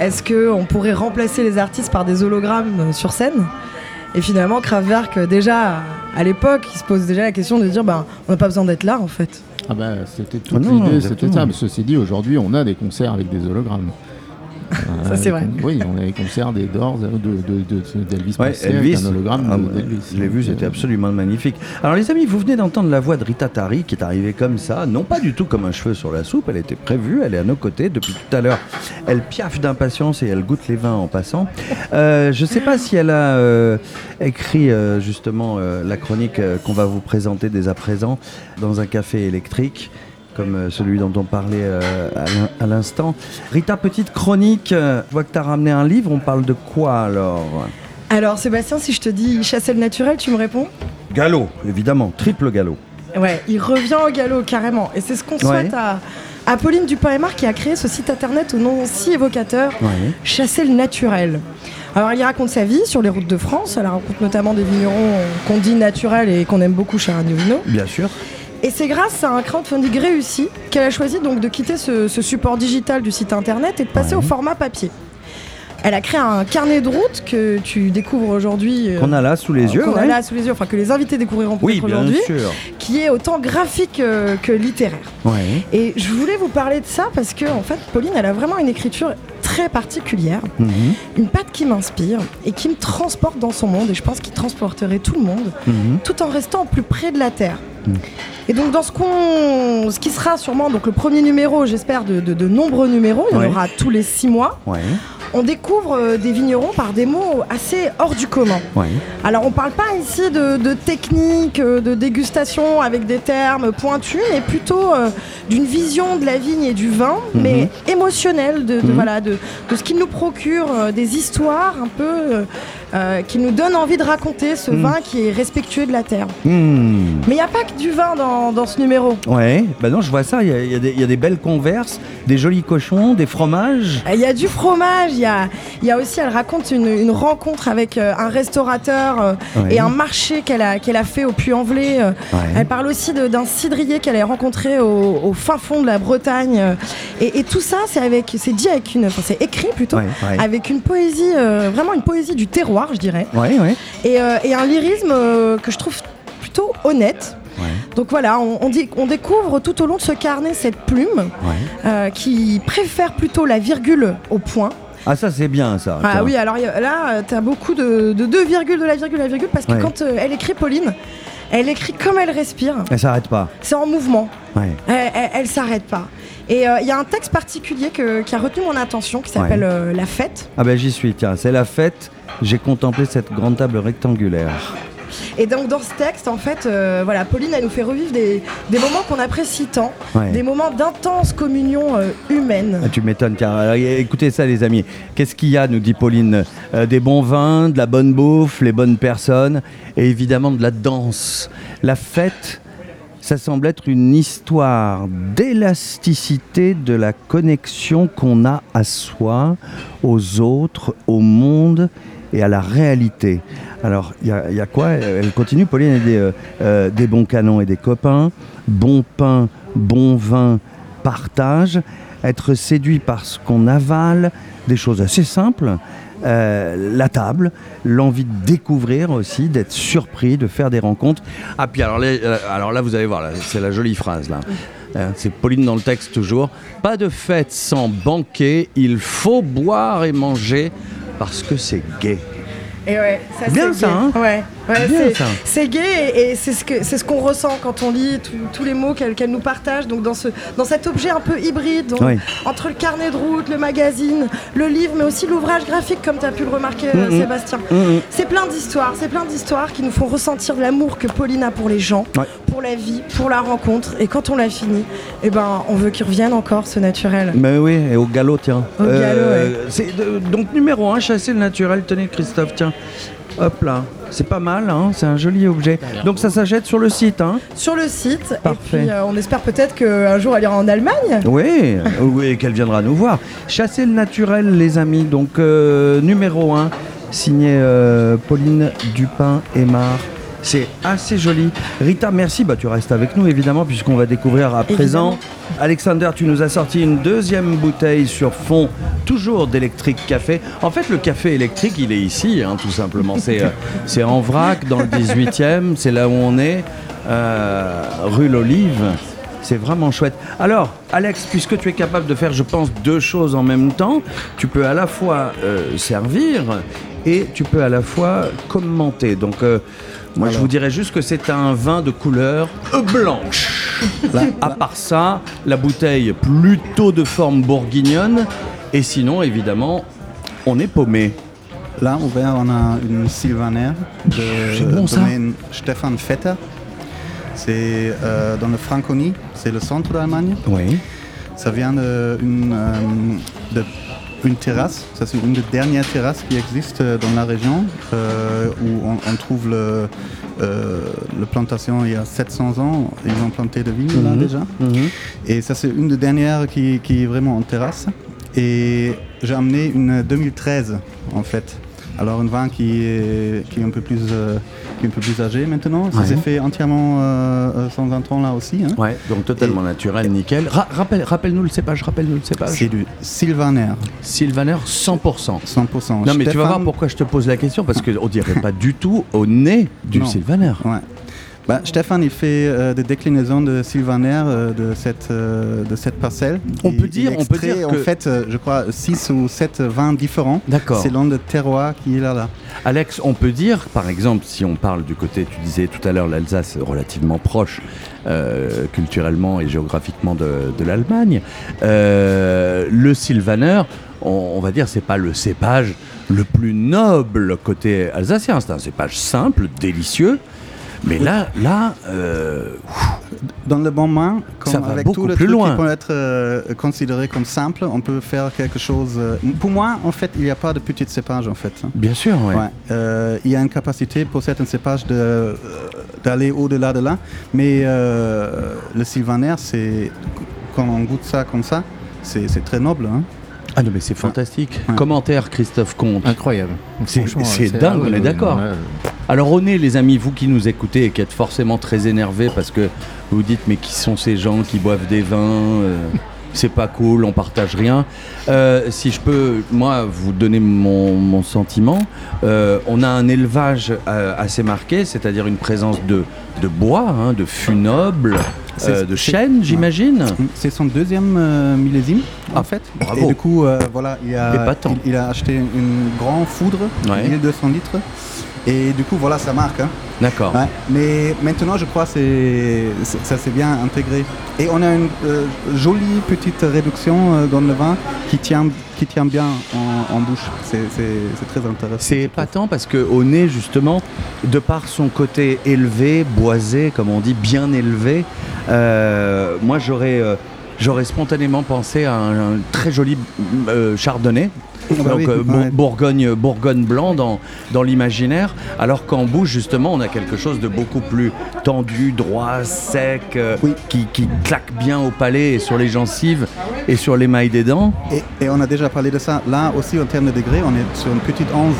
est-ce qu'on pourrait remplacer les artistes par des hologrammes sur scène? Et finalement, Kraftwerk, déjà à l'époque, il se pose déjà la question de dire ben, on n'a pas besoin d'être là en fait. Ah bah c'était toute ah l'idée, c'était ça. Mais ceci dit, aujourd'hui, on a des concerts avec des hologrammes. Ça c'est vrai. Oui, on a les concerts des Doors, d'Elvis de, de, Elvis, un hologramme ah, d'Elvis. Je l'ai vu, c'était absolument magnifique. Alors les amis, vous venez d'entendre la voix de Rita Tari qui est arrivée comme ça, non pas du tout comme un cheveu sur la soupe, elle était prévue, elle est à nos côtés depuis tout à l'heure. Elle piaffe d'impatience et elle goûte les vins en passant. Euh, je ne sais pas si elle a euh, écrit euh, justement la chronique qu'on va vous présenter dès à présent dans un café électrique comme euh, celui dont on parlait euh, à l'instant. Rita, petite chronique, je vois que tu as ramené un livre, on parle de quoi alors? Alors Sébastien, si je te dis chasser le naturel, tu me réponds? Galop, évidemment, triple galop. Ouais, il revient au galop carrément. Et c'est ce qu'on souhaite à, Pauline Dupin-Aymar qui a créé ce site internet au nom si évocateur, Chasser le naturel. Alors, il raconte sa vie sur les routes de France. Elle raconte notamment des vignerons qu'on dit naturels et qu'on aime beaucoup chez Radio Bien sûr. Et c'est grâce à un crowdfunding réussi qu'elle a choisi donc de quitter ce, support digital du site internet et de passer au format papier. Elle a créé un carnet de route que tu découvres aujourd'hui. Euh, qu'on a là sous les yeux. Qu'on a là sous les yeux, enfin que les invités découvriront peut-être aujourd'hui. Qui est autant graphique euh, que littéraire. Et je voulais vous parler de ça parce que, en fait, Pauline, elle a vraiment une écriture très particulière, mhm. une patte qui m'inspire et qui me transporte dans son monde. Et je pense qu'il transporterait tout le monde, mhm. tout en restant plus près de la Terre. Mhm. Et donc dans ce qu'on, ce qui sera sûrement donc le premier numéro, j'espère de, de, nombreux numéros, il y en aura tous les six mois on découvre euh, des vignerons par des mots assez hors du commun. Alors on ne parle pas ici de, technique, euh, de dégustation avec des termes pointus, mais plutôt euh, d'une vision de la vigne et du vin, mhm. mais émotionnelle, de, mhm. voilà, de, ce qui nous procure des histoires un peu qui nous donnent envie de raconter ce mhm. vin qui est respectueux de la terre. Mais il n'y a pas que du vin dans, ce numéro. Ouais, bah non, je vois ça, il y, a des belles converses, des jolis cochons, des fromages. Il y a du fromage, il y a, aussi, elle raconte une, rencontre avec euh, un restaurateur euh, et un marché qu'elle a, qu'elle a fait au Puy-en-Velay. Euh. Elle parle aussi d'un cidrier qu'elle a rencontré au, fin fond de la Bretagne. Et, tout ça, c'est avec, c'est dit avec une, enfin, c'est écrit plutôt, avec une poésie, vraiment une poésie du terroir, je dirais. Et, et, un lyrisme que je trouve plutôt honnête. Donc voilà, on, on, découvre tout au long de ce carnet cette plume qui préfère plutôt la virgule au point. Ah ça c'est bien ça. Ah oui, alors là, tu as beaucoup de, deux virgules, de la virgule, la virgule, parce que quand euh, elle écrit Pauline, elle écrit comme elle respire. Elle s'arrête pas. C'est en mouvement. Elle, s'arrête pas. Et euh, il y a un texte particulier qui a retenu mon attention qui s'appelle euh, La fête. Ah ben j'y suis, tiens, c'est La fête. J'ai contemplé cette grande table rectangulaire. Et donc dans ce texte, en fait, euh, voilà, Pauline, elle nous fait revivre des, moments qu'on apprécie tant, des moments d'intense communion euh, humaine. Ah, tu m'étonnes, car écoutez ça, les amis. Qu'est-ce qu'il y a, nous dit Pauline Des bons vins, de la bonne bouffe, les bonnes personnes, et évidemment de la danse. La fête ça semble être une histoire d'élasticité de la connexion qu'on a à soi, aux autres, au monde et à la réalité. Alors, il y, a quoi? Elle continue, Pauline, dit euh, euh, des bons canons et des copains, bon pain, bon vin, partage, être séduit par ce qu'on avale, des choses assez simples, euh, la table, l'envie de découvrir aussi, d'être surpris, de faire des rencontres. Ah puis alors, euh, là, vous allez voir, c'est la jolie phrase là. Euh, c'est Pauline dans le texte toujours. Pas de fête sans banquet, il faut boire et manger parce que c'est gai. Et ouais, ça Bien ça, hein ouais c'est gay et, c'est ce qu'on ce qu'on ressent quand on lit tous les mots qu'elle nous partage. Donc dans, ce, dans cet objet un peu hybride, entre le carnet de route, le magazine, le livre, mais aussi l'ouvrage graphique, comme tu as pu le remarquer, euh, mm-hmm. Sébastien. Mm-hmm. C'est plein d'histoires, c'est plein d'histoires qui nous font ressentir l'amour que Pauline a pour les gens, pour la vie, pour la rencontre. Et quand on l'a fini, eh ben, on veut qu'il revienne encore, ce naturel. Mais oui, et au galop, tiens. Au galop, euh, Donc numéro un, chasser le naturel. Tenez, Christophe, tiens. Hop là, c'est pas mal, hein, c'est un joli objet. Donc ça s'achète sur le site. Hein sur le site. Parfait. Et puis euh, on espère peut-être qu'un jour elle ira en Allemagne. Oui, oui qu'elle viendra nous voir. Chasser le naturel, les amis. Donc euh, numéro 1, signé euh, Pauline Dupin-Aymar. C'est assez joli. Rita, merci. Bah, tu restes avec nous, évidemment, puisqu'on va découvrir à présent. Alexander, tu nous as sorti une deuxième bouteille sur fond, toujours d'électrique café. En fait, le café électrique, il est ici, hein, tout simplement. C'est, euh, <laughs> en vrac, dans le 18e. C'est là où on est, euh, rue l'Olive. C'est vraiment chouette. Alors, Alex, puisque tu es capable de faire, je pense, deux choses en même temps, tu peux à la fois euh, servir et tu peux à la fois commenter. Donc, moi, je vous dirais juste que c'est un vin de couleur blanche. <laughs> à part ça, la bouteille plutôt de forme bourguignonne. Et sinon, évidemment, on est paumé. Là, on a une Sylvaner de bon, domaine Stefan Vetter. C'est euh, dans le Franconie, c'est le centre d'Allemagne. Oui. Ça vient d'une euh, de une terrasse. Ça, c'est une des dernières terrasses qui existe dans la région, euh, où on, trouve le, euh, plantation il y a 700 ans. Ils ont planté de vignes là mhm. déjà. Mhm. Et ça, c'est une des dernières qui, qui, est vraiment en terrasse. Et j'ai amené une 2013 en fait. Alors, une vin qui est, qui est un peu plus. Euh, un peu plus âgé maintenant. Ça s'est fait entièrement euh, euh, sans intrants là aussi. Hein. Ouais, donc totalement naturel, nickel. rappelle, rappelle-nous le cépage, rappelle-nous le cépage. C'est du Sylvaner. Sylvaner 100%. 100%. Non, mais tu vas voir pourquoi je te pose la question, parce qu'on dirait pas du tout au nez du Sylvaner. Ouais. Bah, Stéphane, il fait euh, des déclinaisons de Sylvaner euh, de, cette, euh, de cette parcelle. On peut dire, on peut dire en fait, je crois, 6 ou 7 vins différents. D'accord. Selon le terroir qui est là, là. Alex, on peut dire, par exemple, si on parle du côté, tu disais tout à l'heure, l'Alsace relativement proche culturellement et géographiquement de, de l'Allemagne, le Sylvaner, on, on, va dire, c'est pas le cépage le plus noble côté alsacien. C'est un cépage simple, délicieux, mais là, là euh, dans le bon main, ça va avec beaucoup plus loin. qui peut être euh, considéré comme simple, on peut faire quelque chose. Euh, pour moi, en fait, il n'y a pas de petite cépage en fait. Bien sûr, oui. Ouais. il y a une capacité pour certains cépages de, d'aller au-delà de là, mais le sylvaner, c'est quand on goûte ça comme ça, c'est, très noble. Hein. Ah non, mais c'est fantastique. Commentaire, Christophe Comte. Incroyable. C'est dingue, on est d'accord. Alors, on est, les amis, vous qui nous écoutez et qui êtes forcément très énervés parce que vous dites, mais qui sont ces gens qui boivent des vins euh, c'est pas cool, on partage rien. Euh, si je peux, moi, vous donner mon, sentiment, euh, on a un élevage assez marqué, c'est-à-dire une présence de, de bois, hein, de fûts nobles, euh, de chêne, j'imagine. C'est son deuxième euh, millésime, en ah, fait. Bravo. Et du coup, euh, voilà, il a, il, a, acheté une grande foudre, ouais. 1200 litres. Et du coup, voilà, ça marque. Hein. D'accord. Mais maintenant, je crois que ça s'est bien intégré. Et on a une euh, jolie petite réduction euh, dans le vin qui tient, qui tient bien en, bouche. C'est très intéressant. C'est épatant parce qu'au nez, justement, de par son côté élevé, boisé, comme on dit, bien élevé, euh, moi j'aurais j'aurais spontanément pensé à un, très joli chardonnay bah <laughs> donc euh, Bourgogne, Bourgogne blanc dans, dans l'imaginaire, alors qu'en bouche justement on a quelque chose de beaucoup plus tendu, droit, sec, euh, qui, qui, claque bien au palais et sur les gencives et sur l'émail des dents. Et, on a déjà parlé de ça. Là aussi en termes de degrés, on est sur une petite 11.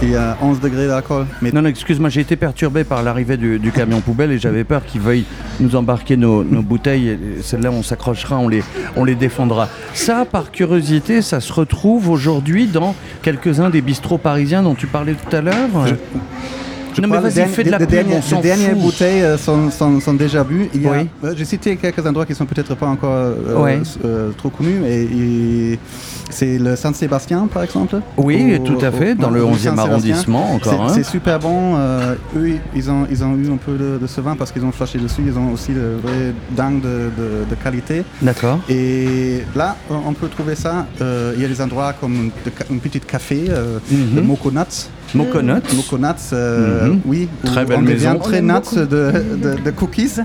Il y a 11 degrés d'alcool. Mais... Non, non excuse-moi, j'ai été perturbé par l'arrivée du, camion poubelle et j'avais peur qu'il veuille nous embarquer nos, nos bouteilles. Celles-là, on s'accrochera, on les, on les défendra. Ça, par curiosité, ça se retrouve aujourd'hui dans quelques-uns des bistrots parisiens dont tu parlais tout à l'heure non, mais vas-y, fais de la pub, Les dernières bouteilles euh, sont, sont, déjà bues. Euh, j'ai cité quelques endroits qui sont peut-être pas encore euh, trop connus. Et, c'est le Saint-Sébastien, par exemple. Oui, tout à fait, dans le 11e arrondissement encore. C'est super bon. eux, ils ont, ils ont eu un peu de, ce vin parce qu'ils ont flashé dessus. Ils ont aussi de vrai dingue de, qualité. D'accord. Et là, on peut trouver ça. Il y a des endroits comme une petite café, mm -hmm. de Moconuts. Moconuts. Moconuts, mhm. oui. Très belle on maison. très nuts de, de, cookies.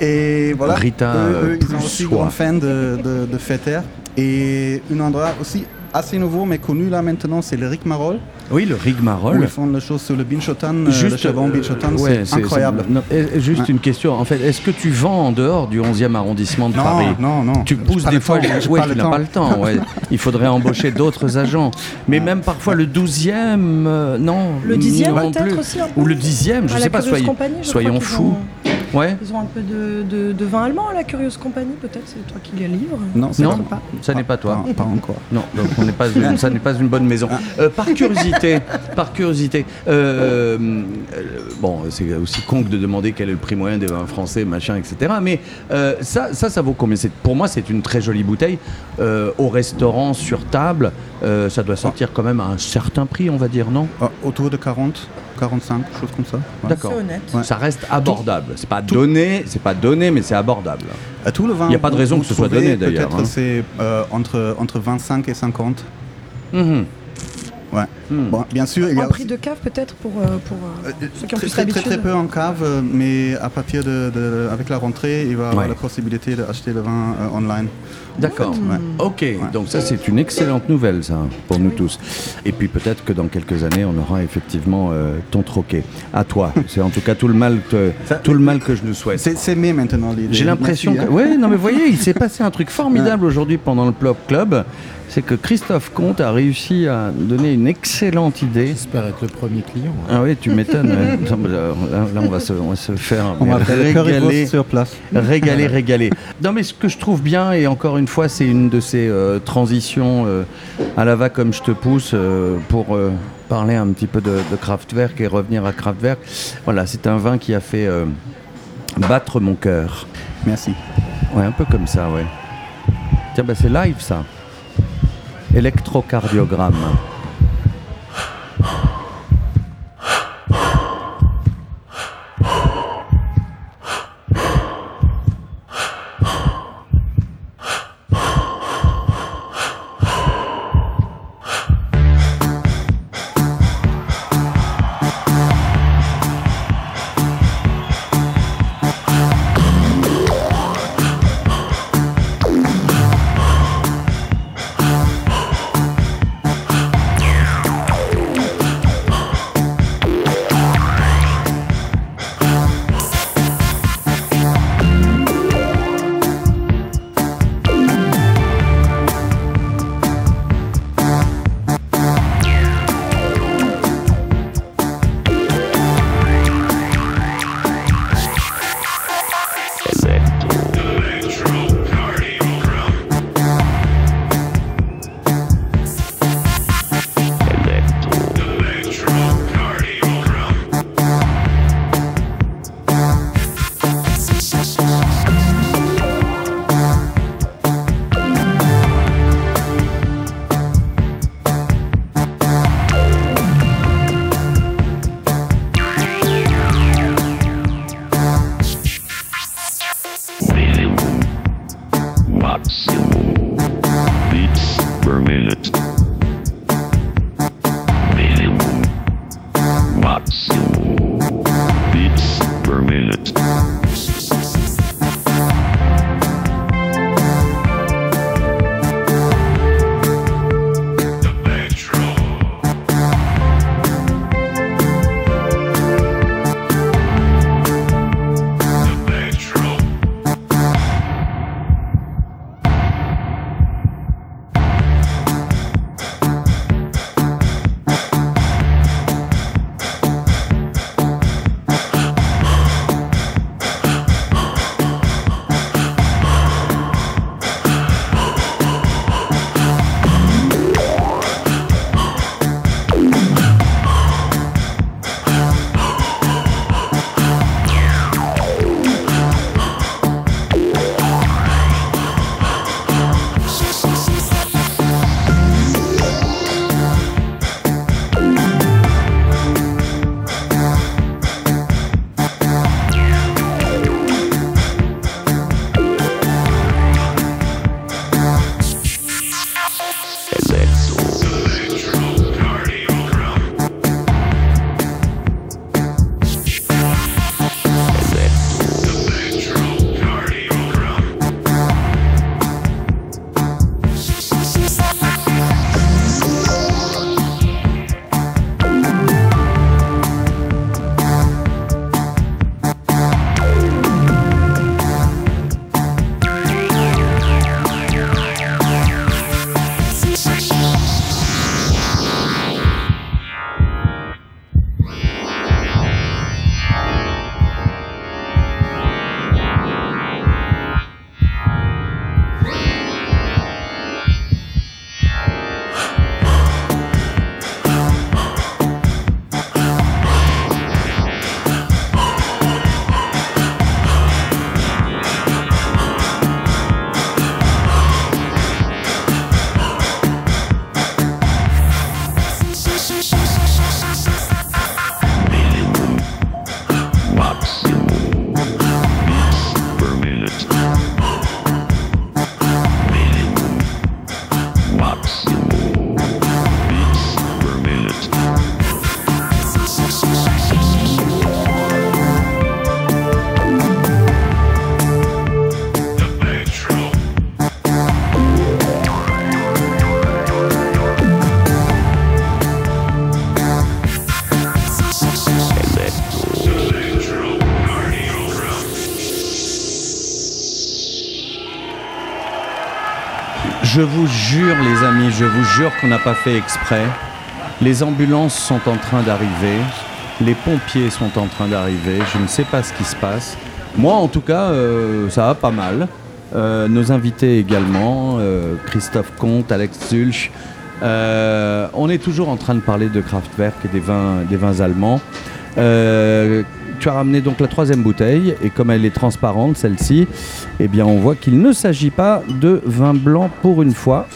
Et voilà. Rita, eux, ils ont aussi une fan de, de, de Et un endroit aussi assez nouveau mais connu là maintenant, c'est le Rigmarole. Oui, le Rigmarole. ils font les choses sur le Binchotan, euh, juste, le Chavon Binchotan, c'est incroyable. juste une question, en fait, est-ce que tu vends en dehors du 11e arrondissement de Paris? Non, non. Tu pousses des fois, les... ouais, tu n'as pas le temps. Ouais. <laughs> Il faudrait embaucher d'autres agents. Mais même parfois le 12e, euh, non. Le 10e peut-être aussi. Ou le 10e, je ne sais pas, soyons, soyons fous. Ils ont un peu de, vin allemand à la Curieuse Compagnie, peut-être C'est toi qui les livres? Non, non pas. ça n'est pas toi. Pas, encore. Non, donc on n'est pas une, ça n'est pas une bonne maison. Ah. Euh, par curiosité, par curiosité, euh, euh, bon, c'est aussi con de demander quel est le prix moyen des vins français, machin, etc. Mais ça, ça, ça vaut combien? Pour moi, c'est une très jolie bouteille. au restaurant, sur table, ça doit sortir quand même à un certain prix, on va dire, non? Ah, Autour de 40 45, chose comme ça. D'accord. Ça reste abordable. C'est pas donné, c'est pas donné, mais c'est abordable. À tout le vin. Il n'y a pas de raison que ce soit donné d'ailleurs. Peut-être hein. c'est euh, entre entre 25 et 50. Ouais. Hmm. Bon, bien sûr. Il y a prix de cave peut-être pour, euh, pour euh, euh, ceux qui ont très, plus très, très, peu en cave, mais à partir de, avec la rentrée, il va avoir la possibilité d'acheter le vin online. D'accord. Ok. Donc ça c'est une excellente nouvelle ça pour nous tous. Et puis peut-être que dans quelques années on aura effectivement ton troquet. À toi. c'est en tout cas tout le mal que, tout le mal que je nous souhaite. C'est mai maintenant J'ai l'impression que. Hein. Oui, non mais voyez, il s'est passé un truc formidable aujourd'hui pendant le Plop Club c'est que Christophe Comte a réussi à donner une excellente idée. J'espère être le premier client. Ah oui, tu m'étonnes. <laughs> là, on va, se, faire on va régaler sur place. Régaler, régaler. Non, mais ce que je trouve bien, et encore une fois, c'est une de ces euh, transitions euh, à la va comme je te pousse euh, pour parler un petit peu de, de, Kraftwerk et revenir à Kraftwerk. Voilà, c'est un vin qui a fait battre mon cœur. Merci. Ouais, un peu comme ça, ouais. Tiens, bah, c'est live ça électrocardiogramme. Je vous jure, les amis, je vous jure qu'on n'a pas fait exprès. Les ambulances sont en train d'arriver. Les pompiers sont en train d'arriver. Je ne sais pas ce qui se passe. Moi, en tout cas, euh, ça va pas mal. Euh, nos invités également, euh, Christophe Comte, Alex Zulch. on est toujours en train de parler de Kraftwerk et des vins, des vins allemands. tu as ramené donc la troisième bouteille et comme elle est transparente, celle-ci, eh bien on voit qu'il ne s'agit pas de vin blanc pour une fois.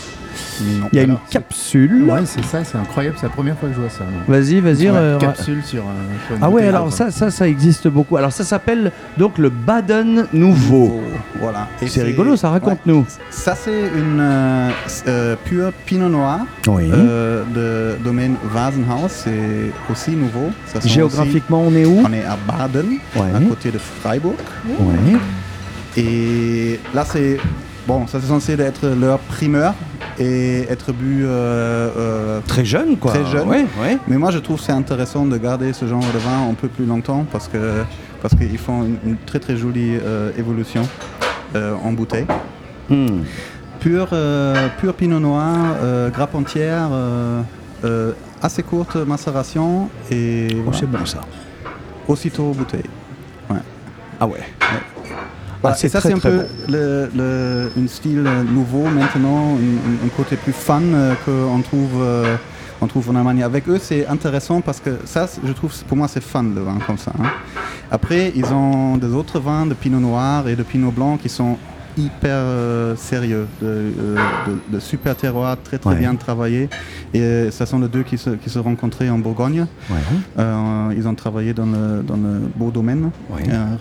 Il y a une capsule. Oui, c'est ça, c'est incroyable. C'est la première fois que je vois ça. Vas-y, vas-y. Euh, capsule sur. Euh, ah ouais, alors ça, ça, ça existe beaucoup. Alors ça s'appelle donc le Baden Nouveau. Voilà. C'est rigolo, ça raconte-nous. Ça, c'est une euh, pure Pinot Noir de domaine Vasenhaus. C'est aussi nouveau. Géographiquement, on est où On est à Baden, à côté de Freiburg. Ouais. Et là, c'est bon, ça c'est censé être leur primeur et être bu euh, euh, très jeune, quoi. Très jeune. Mais moi, je trouve c'est intéressant de garder ce genre de vin un peu plus longtemps parce que parce qu'ils font une, très très jolie euh, évolution en bouteille. Hmm. Pur, pur Pinot Noir, grappe entière, assez courte macération et. Oh, c'est bon ça. Aussitôt bouteille. Ah ouais. Ah, et ça, c'est un peu le, un style nouveau maintenant, un, côté plus fun euh, qu'on trouve, euh, on trouve en Allemagne. Avec eux, c'est intéressant parce que ça, je trouve, pour moi, c'est fun le vin comme ça. Hein. Après, ils ont des autres vins de pinot noir et de pinot blanc qui sont hyper sérieux, de, de, super terroir, très très bien travaillé. Et ce sont les deux qui se, qui se rencontraient en Bourgogne. ils ont travaillé dans le, dans le beau domaine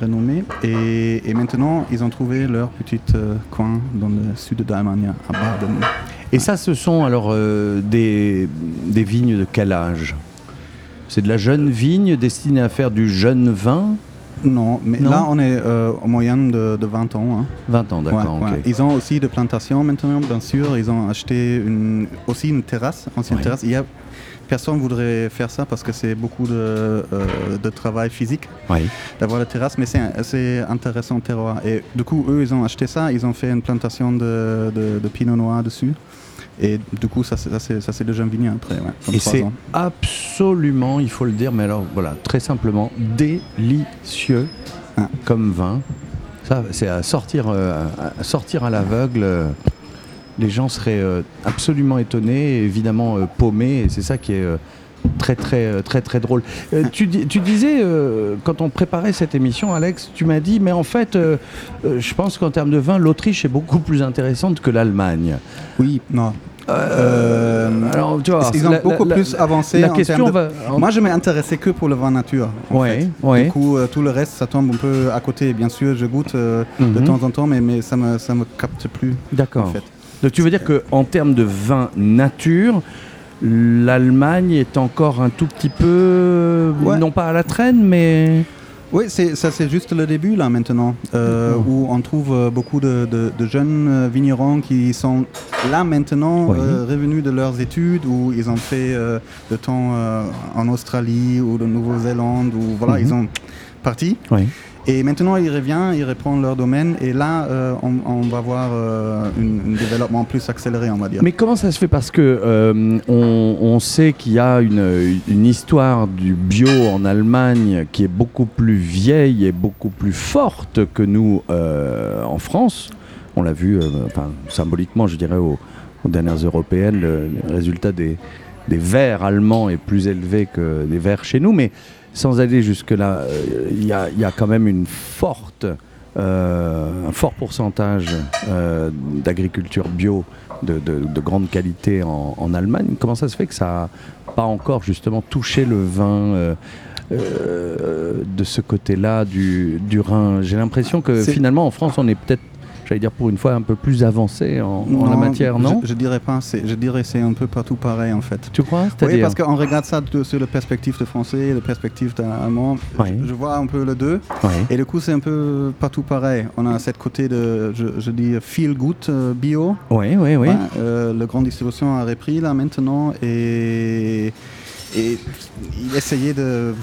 renommé. Et, et, maintenant, ils ont trouvé leur petit coin dans le sud d'Allemagne, à Baden. Et ça, ce sont alors des, des vignes de quel âge? C'est de la jeune vigne destinée à faire du jeune vin? Non, mais là on est euh, en moyenne de, 20 ans. 20 hein. ans, d'accord. Ils ont aussi des plantations maintenant, bien sûr. Ils ont acheté une, aussi une terrasse, ancienne terrasse. Il y a, personne ne voudrait faire ça parce que c'est beaucoup de, euh, de, travail physique d'avoir la terrasse, mais c'est intéressant terroir. Et du coup, eux, ils ont acheté ça. Ils ont fait une plantation de, de pinot noir dessus. Et du coup, ça, c'est déjà venu après. et c'est absolument, il faut le dire, mais alors voilà, très simplement, délicieux ah. comme vin. Ça, c'est à sortir, euh, à sortir à l'aveugle. les gens seraient euh, absolument étonnés, évidemment euh, paumés, et c'est ça qui est très très très très drôle. tu, tu, disais quand on préparait cette émission, Alex, tu m'as dit, mais en fait, je pense qu'en termes de vin, l'Autriche est beaucoup plus intéressante que l'Allemagne. Oui, non. Euh, alors, tu vois, ils ont beaucoup plus avancé. La question va... Moi, je m'intéressais que pour le vin nature. Ouais, ouais. Du coup, euh, tout le reste, ça tombe un peu à côté. Bien sûr, je goûte euh, de mhm. temps en temps, mais, mais ça me ça me capte plus. D'accord. En fait. Donc, tu veux dire que en termes de vin nature, l'Allemagne est encore un tout petit peu, non pas à la traîne, mais oui, ça c'est juste le début là maintenant, euh, où on trouve euh, beaucoup de, jeunes euh, vignerons qui sont là maintenant revenus de leurs études, où ils ont fait le temps en Australie ou de Nouvelle-Zélande, où voilà, ils ont parti. Oui. Et maintenant, ils reviennent, ils reprennent leur domaine, et là, euh, on, va voir euh, un, développement plus accéléré, on va dire. Mais comment ça se fait? Parce que euh, sait qu'il y a une, histoire du bio en Allemagne qui est beaucoup plus vieille et beaucoup plus forte que nous en France. On l'a vu, symboliquement, je dirais, aux, dernières européennes, le, résultat des, des verts allemands est plus élevé que des verts chez nous, mais sans aller jusque-là, euh, il y, a quand même une forte, euh, un fort pourcentage euh, d'agriculture bio de, grande qualité en, Allemagne. Comment ça se fait que ça n'a pas encore justement touché le vin de ce côté-là du, du Rhin? J'ai l'impression que finalement en France, on est peut-être j'allais dire pour une fois un peu plus avancé en, la matière, non je, dirais pas, je dirais c'est un peu partout pareil en fait. Tu crois? Oui, parce qu'on regarde ça sur la perspective de français, la perspective d'allemand. Je, vois un peu le deux. Et du coup, c'est un peu partout pareil. On a cette côté de, je, dis, feel good euh, bio. Oui, oui, oui. Euh, le grand distribution a repris là maintenant et et il essayait de,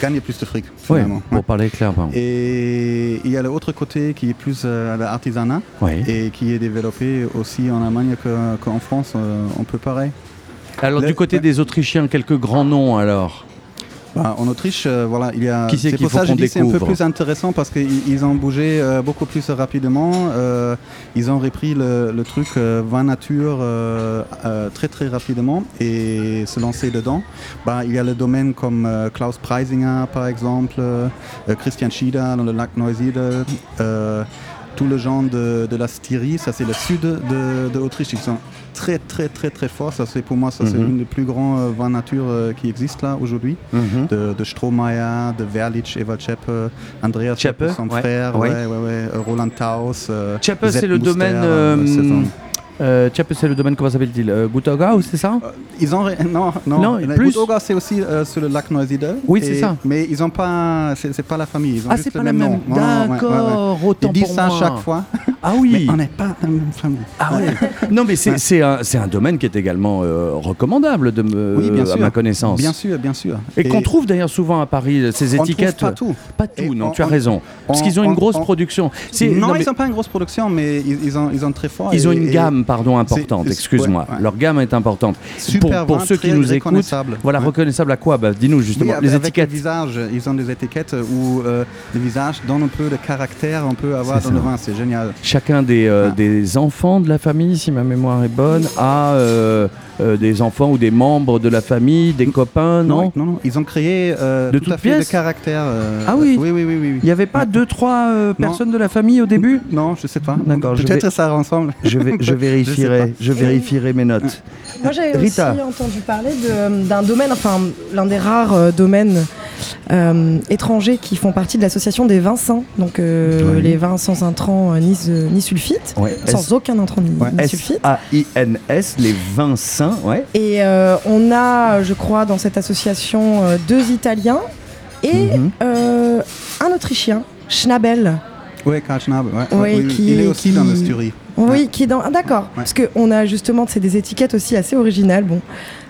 gagner plus de fric. Oui, pour parler clairement. Et il y a l'autre côté qui est plus euh, l'artisanat et qui est développé aussi en Allemagne qu'en France, euh, on peut pareil. Alors du côté des Autrichiens, quelques grands noms alors bah, en Autriche, euh, voilà, il y a. c'est pour ça que je dis c'est un peu plus intéressant parce qu'ils ont bougé euh, beaucoup plus rapidement. Euh, ils ont repris le, truc vin nature très très rapidement et se lancer dedans. Bah, il y a le domaine comme Klaus Preisinger par exemple, Christian Schieder dans le lac Neusiedl tout le genre de, la Styrie, ça c'est le sud de, de, Autriche. Ils sont très très très très forts. Ça c'est pour moi ça c'est mhm. une des plus grands euh, vins nature euh, qui existent là aujourd'hui. Mhm. de, de Strohmeier, de Verlich, Eva Cheppe, Andreas Cheppe, son frère, Roland Taus. Euh, Cheppe c'est le domaine. Euh, c'est le domaine, comment s'appelle-t-il euh, c'est ça? Euh, Ils ont. Non, non, non plus... c'est aussi euh, sur le lac Noisydel. Oui, c'est ça. Mais ils n'ont pas. C'est pas la famille. Ils ont ah, c'est pas la même. D'accord, autant Ils disent ça chaque fois. Ah oui. Mais on n'est pas la même famille. Ah ouais. <laughs> non, mais c'est un, un, domaine qui est également recommandable, de oui, bien sûr. à ma connaissance. Bien sûr, bien sûr. Et, qu'on trouve d'ailleurs souvent à Paris, ces étiquettes. pas tout. Pas tout, non, tu as raison. Parce qu'ils ont une grosse production. Non, ils n'ont pas une grosse production, mais ils ont, ils ont très fort. Ils ont une gamme pardon, importante, excuse-moi. Leur gamme est importante. Super pour, pour ceux qui nous écoutent, voilà, reconnaissable à quoi? Bah, Dis-nous justement. les étiquettes. ils ont des étiquettes où euh, le visage donne un peu de caractère, on peut avoir dans le vin, c'est génial. chacun des, ah. des, enfants de la famille, si ma mémoire est bonne, a des enfants ou des membres de la famille, des copains, non non, non, ils ont créé de tout à fait de caractère. ah oui? oui, oui, oui, Il n'y avait pas deux, trois personnes de la famille au début? Non, je sais pas. D'accord. Peut-être ça ensemble. Je, vais, je vérifierai, je, vérifierai mes notes. Moi, j'avais aussi entendu parler d'un domaine, enfin, l'un des rares domaines euh, étrangers qui font partie de l'association des vins sains, donc euh, les vins sans intrants euh, ni, ni sulfite, sans aucun intrant ni, sulfite. A-I-N-S, les vins sains, ouais. Et on a, je crois, dans cette association deux Italiens et mhm. un Autrichien, Schnabel. Oui, Karl Schnabel, ouais. il est aussi dans le Oui, qui est dans. Ah, d'accord. Parce qu'on a justement, c'est des étiquettes aussi assez originales. Bon,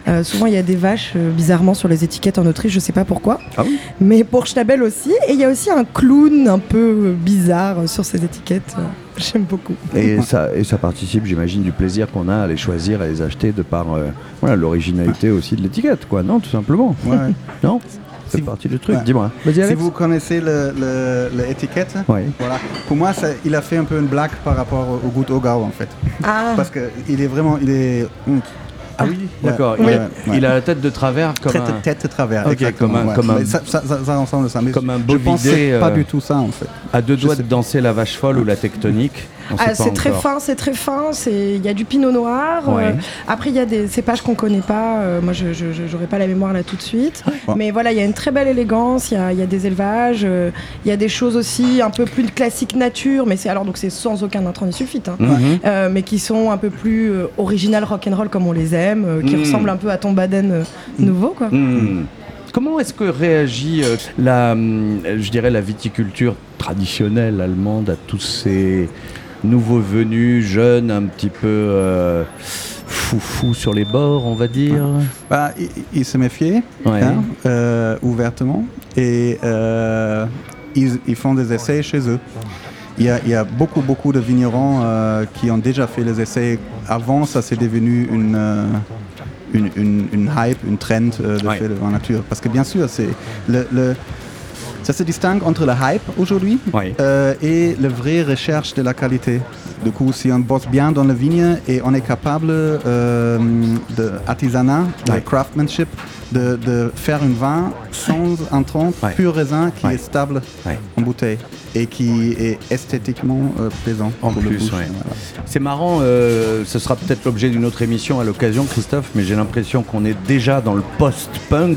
euh, souvent, il y a des vaches, euh, bizarrement, sur les étiquettes en Autriche, je sais pas pourquoi. Ah oui Mais pour Schnabel aussi. Et il y a aussi un clown un peu bizarre sur ces étiquettes. <laughs> J'aime beaucoup. Et ça, et ça participe, j'imagine, du plaisir qu'on a à les choisir, à les acheter de par euh, voilà, l'originalité aussi de l'étiquette, quoi, non, tout simplement. Ouais. non? C'est partie du truc. Dis-moi. Si vous connaissez l'étiquette, voilà. pour moi, ça, il a fait un peu une blague par rapport au goût au en fait. Ah. Parce qu'il est vraiment, il est, ah oui, d'accord. Il, a la tête de travers comme tête, un... tête de travers. comme un, comme un... Ça, ça, ça, ressemble ça. Mais comme un beau je pensais pas euh, du tout ça en fait. À deux doigts de danser la vache folle ou la tectonique. Ah, c'est très fin, c'est très fin. Il y a du pinot noir. Euh, après, il y a des cépages qu'on connaît pas. Euh, moi, je n'aurais pas la mémoire là tout de suite. Mais voilà, il y a une très belle élégance. Il y a, des élevages. Il y a des choses aussi un peu plus classiques nature. Mais c'est alors donc c'est sans aucun intrant ni sulfite. Hein. Mhm. mais qui sont un peu plus original rock and roll comme on les aime, qui mhm. ressemblent un peu à ton Baden mhm. nouveau, quoi. Comment est-ce que réagit la, je dirais, la viticulture traditionnelle allemande à tous ces nouveaux venus, jeunes, un petit peu euh, foufou sur les bords, on va dire bah, Ils se méfiaient hein, euh, ouvertement et euh, ils, font des essais chez eux. Il y, a, beaucoup, beaucoup de vignerons qui ont déjà fait les essais. Avant, ça c'est devenu une, une, hype, une trend de faire de la nature. Parce que bien sûr, c'est le ça se distingue entre le hype aujourd'hui euh, et la vraie recherche de la qualité. Du coup, si on bosse bien dans la vigne et on est capable euh, de artisanat, de craftsmanship, de, faire un vin sans intrant, pur raisin qui est stable en bouteille et qui est esthétiquement euh, plaisant en plus. C'est marrant, euh, ce sera peut-être l'objet d'une autre émission à l'occasion, Christophe, mais j'ai l'impression qu'on est déjà dans le post-punk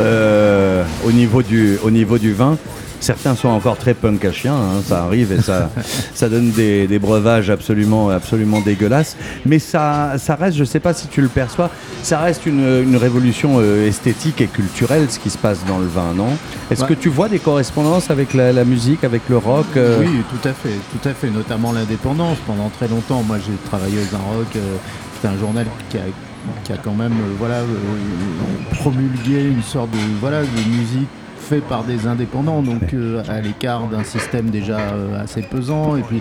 euh, au, niveau du, au niveau du vin. Certains sont encore très punk à chien, hein, ça arrive et ça, <laughs> ça donne des, breuvages absolument, absolument dégueulasses. Mais ça, ça reste, je ne sais pas si tu le perçois, ça reste une, révolution euh, esthétique et culturelle ce qui se passe dans le vin, non? Est-ce que tu vois des correspondances avec la, musique, avec le rock euh? Oui, tout à fait, tout à fait, notamment l'indépendance. Pendant très longtemps, moi j'ai travaillé aux un rock, c'était un journal qui a qui a quand même euh, voilà, euh, promulgué une sorte de, voilà, de musique faite par des indépendants, donc euh, à l'écart d'un système déjà assez pesant, et puis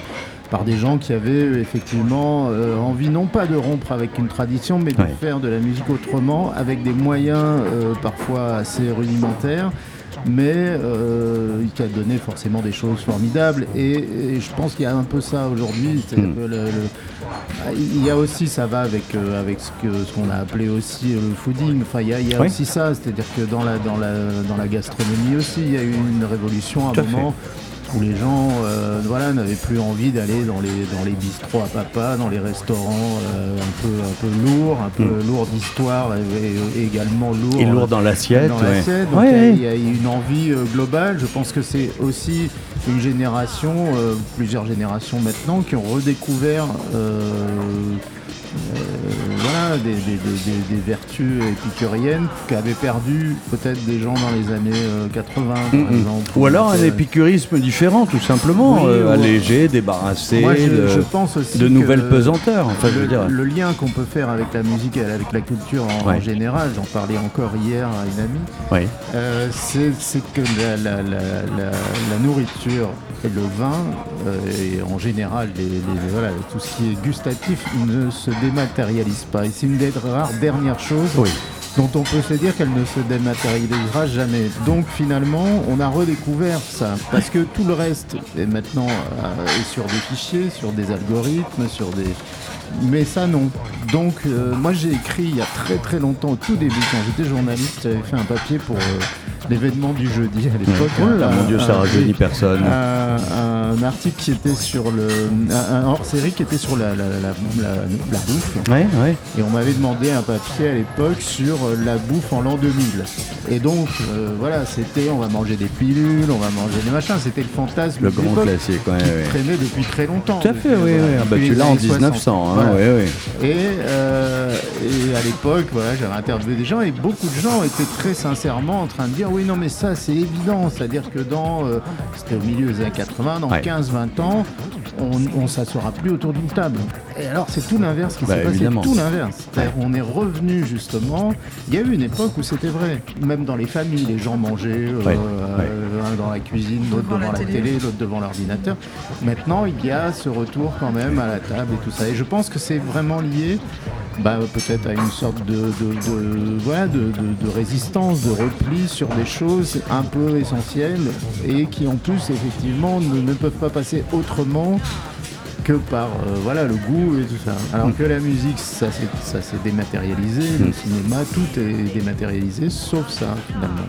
par des gens qui avaient effectivement envie non pas de rompre avec une tradition, mais de faire de la musique autrement, avec des moyens parfois assez rudimentaires mais euh, qui a donné forcément des choses formidables. Et, je pense qu'il y a un peu ça aujourd'hui. Hmm. il y a aussi, ça va avec, euh, avec ce qu'on ce a appelé aussi le fooding. Enfin, il y a, aussi ça, c'est-à-dire que dans la, dans, la, dans la gastronomie aussi, il y a eu une révolution à un moment où les gens euh, voilà, n'avaient plus envie d'aller dans les, dans les bistrots à papa, dans les restaurants euh, un, peu, un peu lourds, un peu mm. lourds d'histoire et, également lourds. Et lourd dans l'assiette. Donc il y, a une envie euh, globale. Je pense que c'est aussi une génération, plusieurs générations maintenant, qui ont redécouvert euh, voilà, des, vertus épicuriennes qu'avaient perdu peut-être des gens dans les années 80 euh, par exemple. Ou alors un épicurisme différent tout simplement, euh, allégé, débarrassé de, nouvelles pesanteurs. le, le lien qu'on peut faire avec la musique et avec la culture en, général, j'en parlais encore hier à une amie, c'est que la, nourriture et le vin, et en général tout ce qui est gustatif, ne se dématérialise pas. Et c'est une des rares dernières choses dont on peut se dire qu'elle ne se dématérialisera jamais. Donc finalement, on a redécouvert ça, parce que tout le reste est maintenant euh, sur des fichiers, sur des algorithmes, sur des... Mais ça non. Donc euh, moi j'ai écrit il y a très très longtemps, au tout début, quand j'étais journaliste, j'avais fait un papier pour euh, l'événement du jeudi à l'époque. mon Dieu, ça rajeunit personne. Un, article qui était sur le... Un, hors-série qui était sur la, la, la, bouffe. Ouais, ouais. Et on m'avait demandé un papier à l'époque sur la bouffe en l'an 2000. Et donc, euh, voilà, c'était on va manger des pilules, on va manger des machins. C'était le fantasme. Le grand classique, ouais, qui traînait depuis très longtemps. Tout à fait, oui, oui. Ah bah, tu l'as en 1900, hein. Et, euh, et à l'époque, voilà, j'avais interviewé des gens et beaucoup de gens étaient très sincèrement en train de dire oui, non, mais ça, c'est évident. C'est-à-dire que dans, euh, c'était au milieu des années 80, dans 15-20 ans, on ne s'assoira plus autour d'une table. Et alors, c'est tout l'inverse qui s'est bah, passé. Tout l'inverse. On est revenu justement. Il y a eu une époque où c'était vrai. Même dans les familles, les gens mangeaient euh, euh, dans la cuisine, l'autre devant, la, télé, l'autre devant l'ordinateur. Maintenant, il y a ce retour quand même à la table et tout ça. Et je pense que c'est vraiment lié bah, peut-être à une sorte de, de, résistance, de repli sur des choses un peu essentielles et qui en plus effectivement ne, peuvent pas passer autrement que par euh, voilà le goût et tout ça. Alors que la musique, ça s'est dématérialisé, le mm. cinéma, tout est dématérialisé, sauf ça finalement.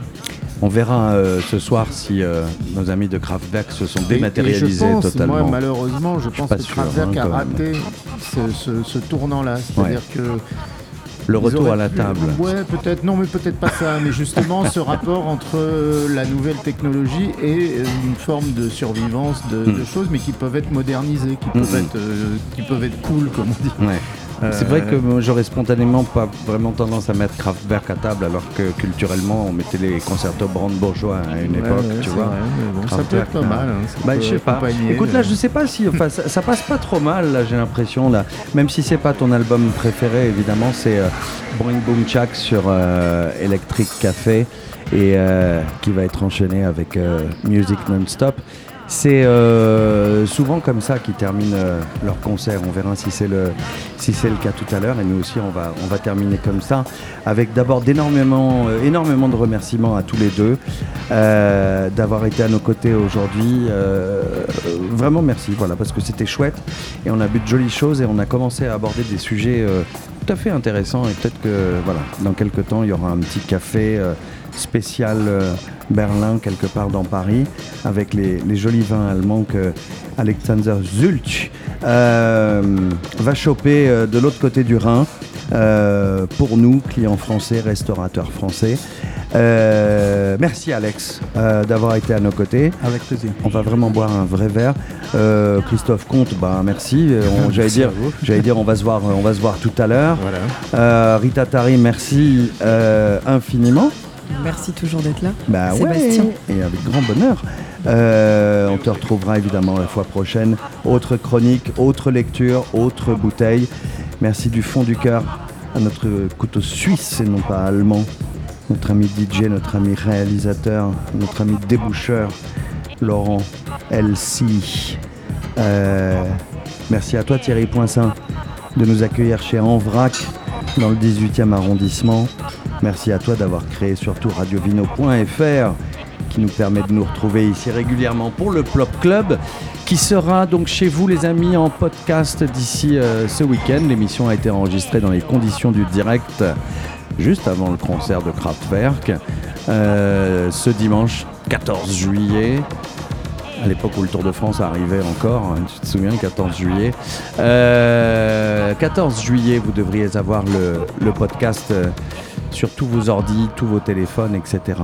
On verra euh, ce soir si euh, nos amis de Kraftwerk se sont dématérialisés totalement. Moi, malheureusement, je pense que Kraftwerk hein, a raté ce, tournant-là. C'est-à-dire que le retour à la table. Ouais, peut-être, non, mais peut-être pas ça, mais justement ce rapport entre euh, la nouvelle technologie et une forme de survivance de, hmm. choses, mais qui peuvent être modernisées, qui peuvent, hmm. être, qui peuvent être cool, comme on dit. C'est vrai que j'aurais spontanément pas vraiment tendance à mettre Kraftwerk à table, alors que culturellement, on mettait les concertos brandebourgeois à une époque, tu vois. ça peut être pas mal. Hein, bah, je sais pas. Écoute, là, je sais pas si. Enfin, ça, passe pas trop mal, là, j'ai l'impression, là. Même si c'est pas ton album préféré, évidemment, c'est euh, Boom Chak sur euh, Electric Café et euh, qui va être enchaîné avec euh, Music Non-Stop. C'est euh, souvent comme ça qu'ils terminent euh, leur concert. On verra si c'est le, si le cas tout à l'heure. Et nous aussi, on va, on va terminer comme ça. Avec d'abord d'énormément, euh, énormément de remerciements à tous les deux d'avoir été à nos côtés aujourd'hui. vraiment merci, voilà, parce que c'était chouette. Et on a vu de jolies choses et on a commencé à aborder des sujets tout à fait intéressants. Et peut-être que, voilà, dans quelques temps, il y aura un petit café spécial Berlin, quelque part dans Paris, avec les, jolis vins allemands que Alexander Zulch euh, va choper euh, de l'autre côté du Rhin. Euh, pour nous, clients français, restaurateurs français. merci Alex d'avoir été à nos côtés. Avec plaisir. On va vraiment boire un vrai verre. Christophe Comte, bah merci. J'allais dire, j'allais dire, on va se voir, on va se voir tout à l'heure. Rita Tari, merci infiniment. Merci toujours d'être là. Bah Sébastien. et avec grand bonheur. Euh, on te retrouvera évidemment la fois prochaine. Autre chronique, autre lecture, autre bouteille. Merci du fond du cœur à notre couteau suisse et non pas allemand. Notre ami DJ, notre ami réalisateur, notre ami déboucheur, Laurent LC. Euh, merci à toi Thierry Poinsin de nous accueillir chez Envrac dans le 18e arrondissement. Merci à toi d'avoir créé surtout radiovino.fr qui nous permet de nous retrouver ici régulièrement pour le Plop Club qui sera donc chez vous les amis en podcast d'ici euh, ce week-end. L'émission a été enregistrée dans les conditions du direct juste avant le concert de Kraftwerk euh, ce dimanche 14 juillet à l'époque où le Tour de France arrivait encore, hein, tu te souviens, 14 juillet. 14 euh, juillet, vous devriez avoir le, podcast sur tous vos ordis, tous vos téléphones, etc.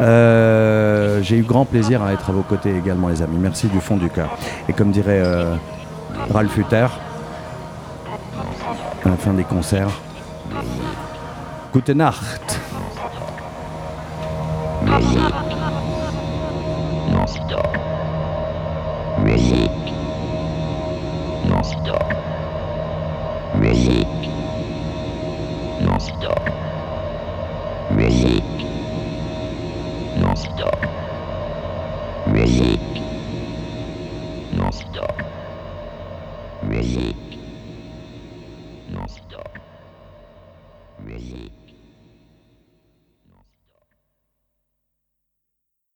Euh, j'ai eu grand plaisir à être à vos côtés également, les amis. Merci du fond du cœur. Et comme dirait euh, Ralph Hutter, à la fin des concerts, Gute Nacht. Music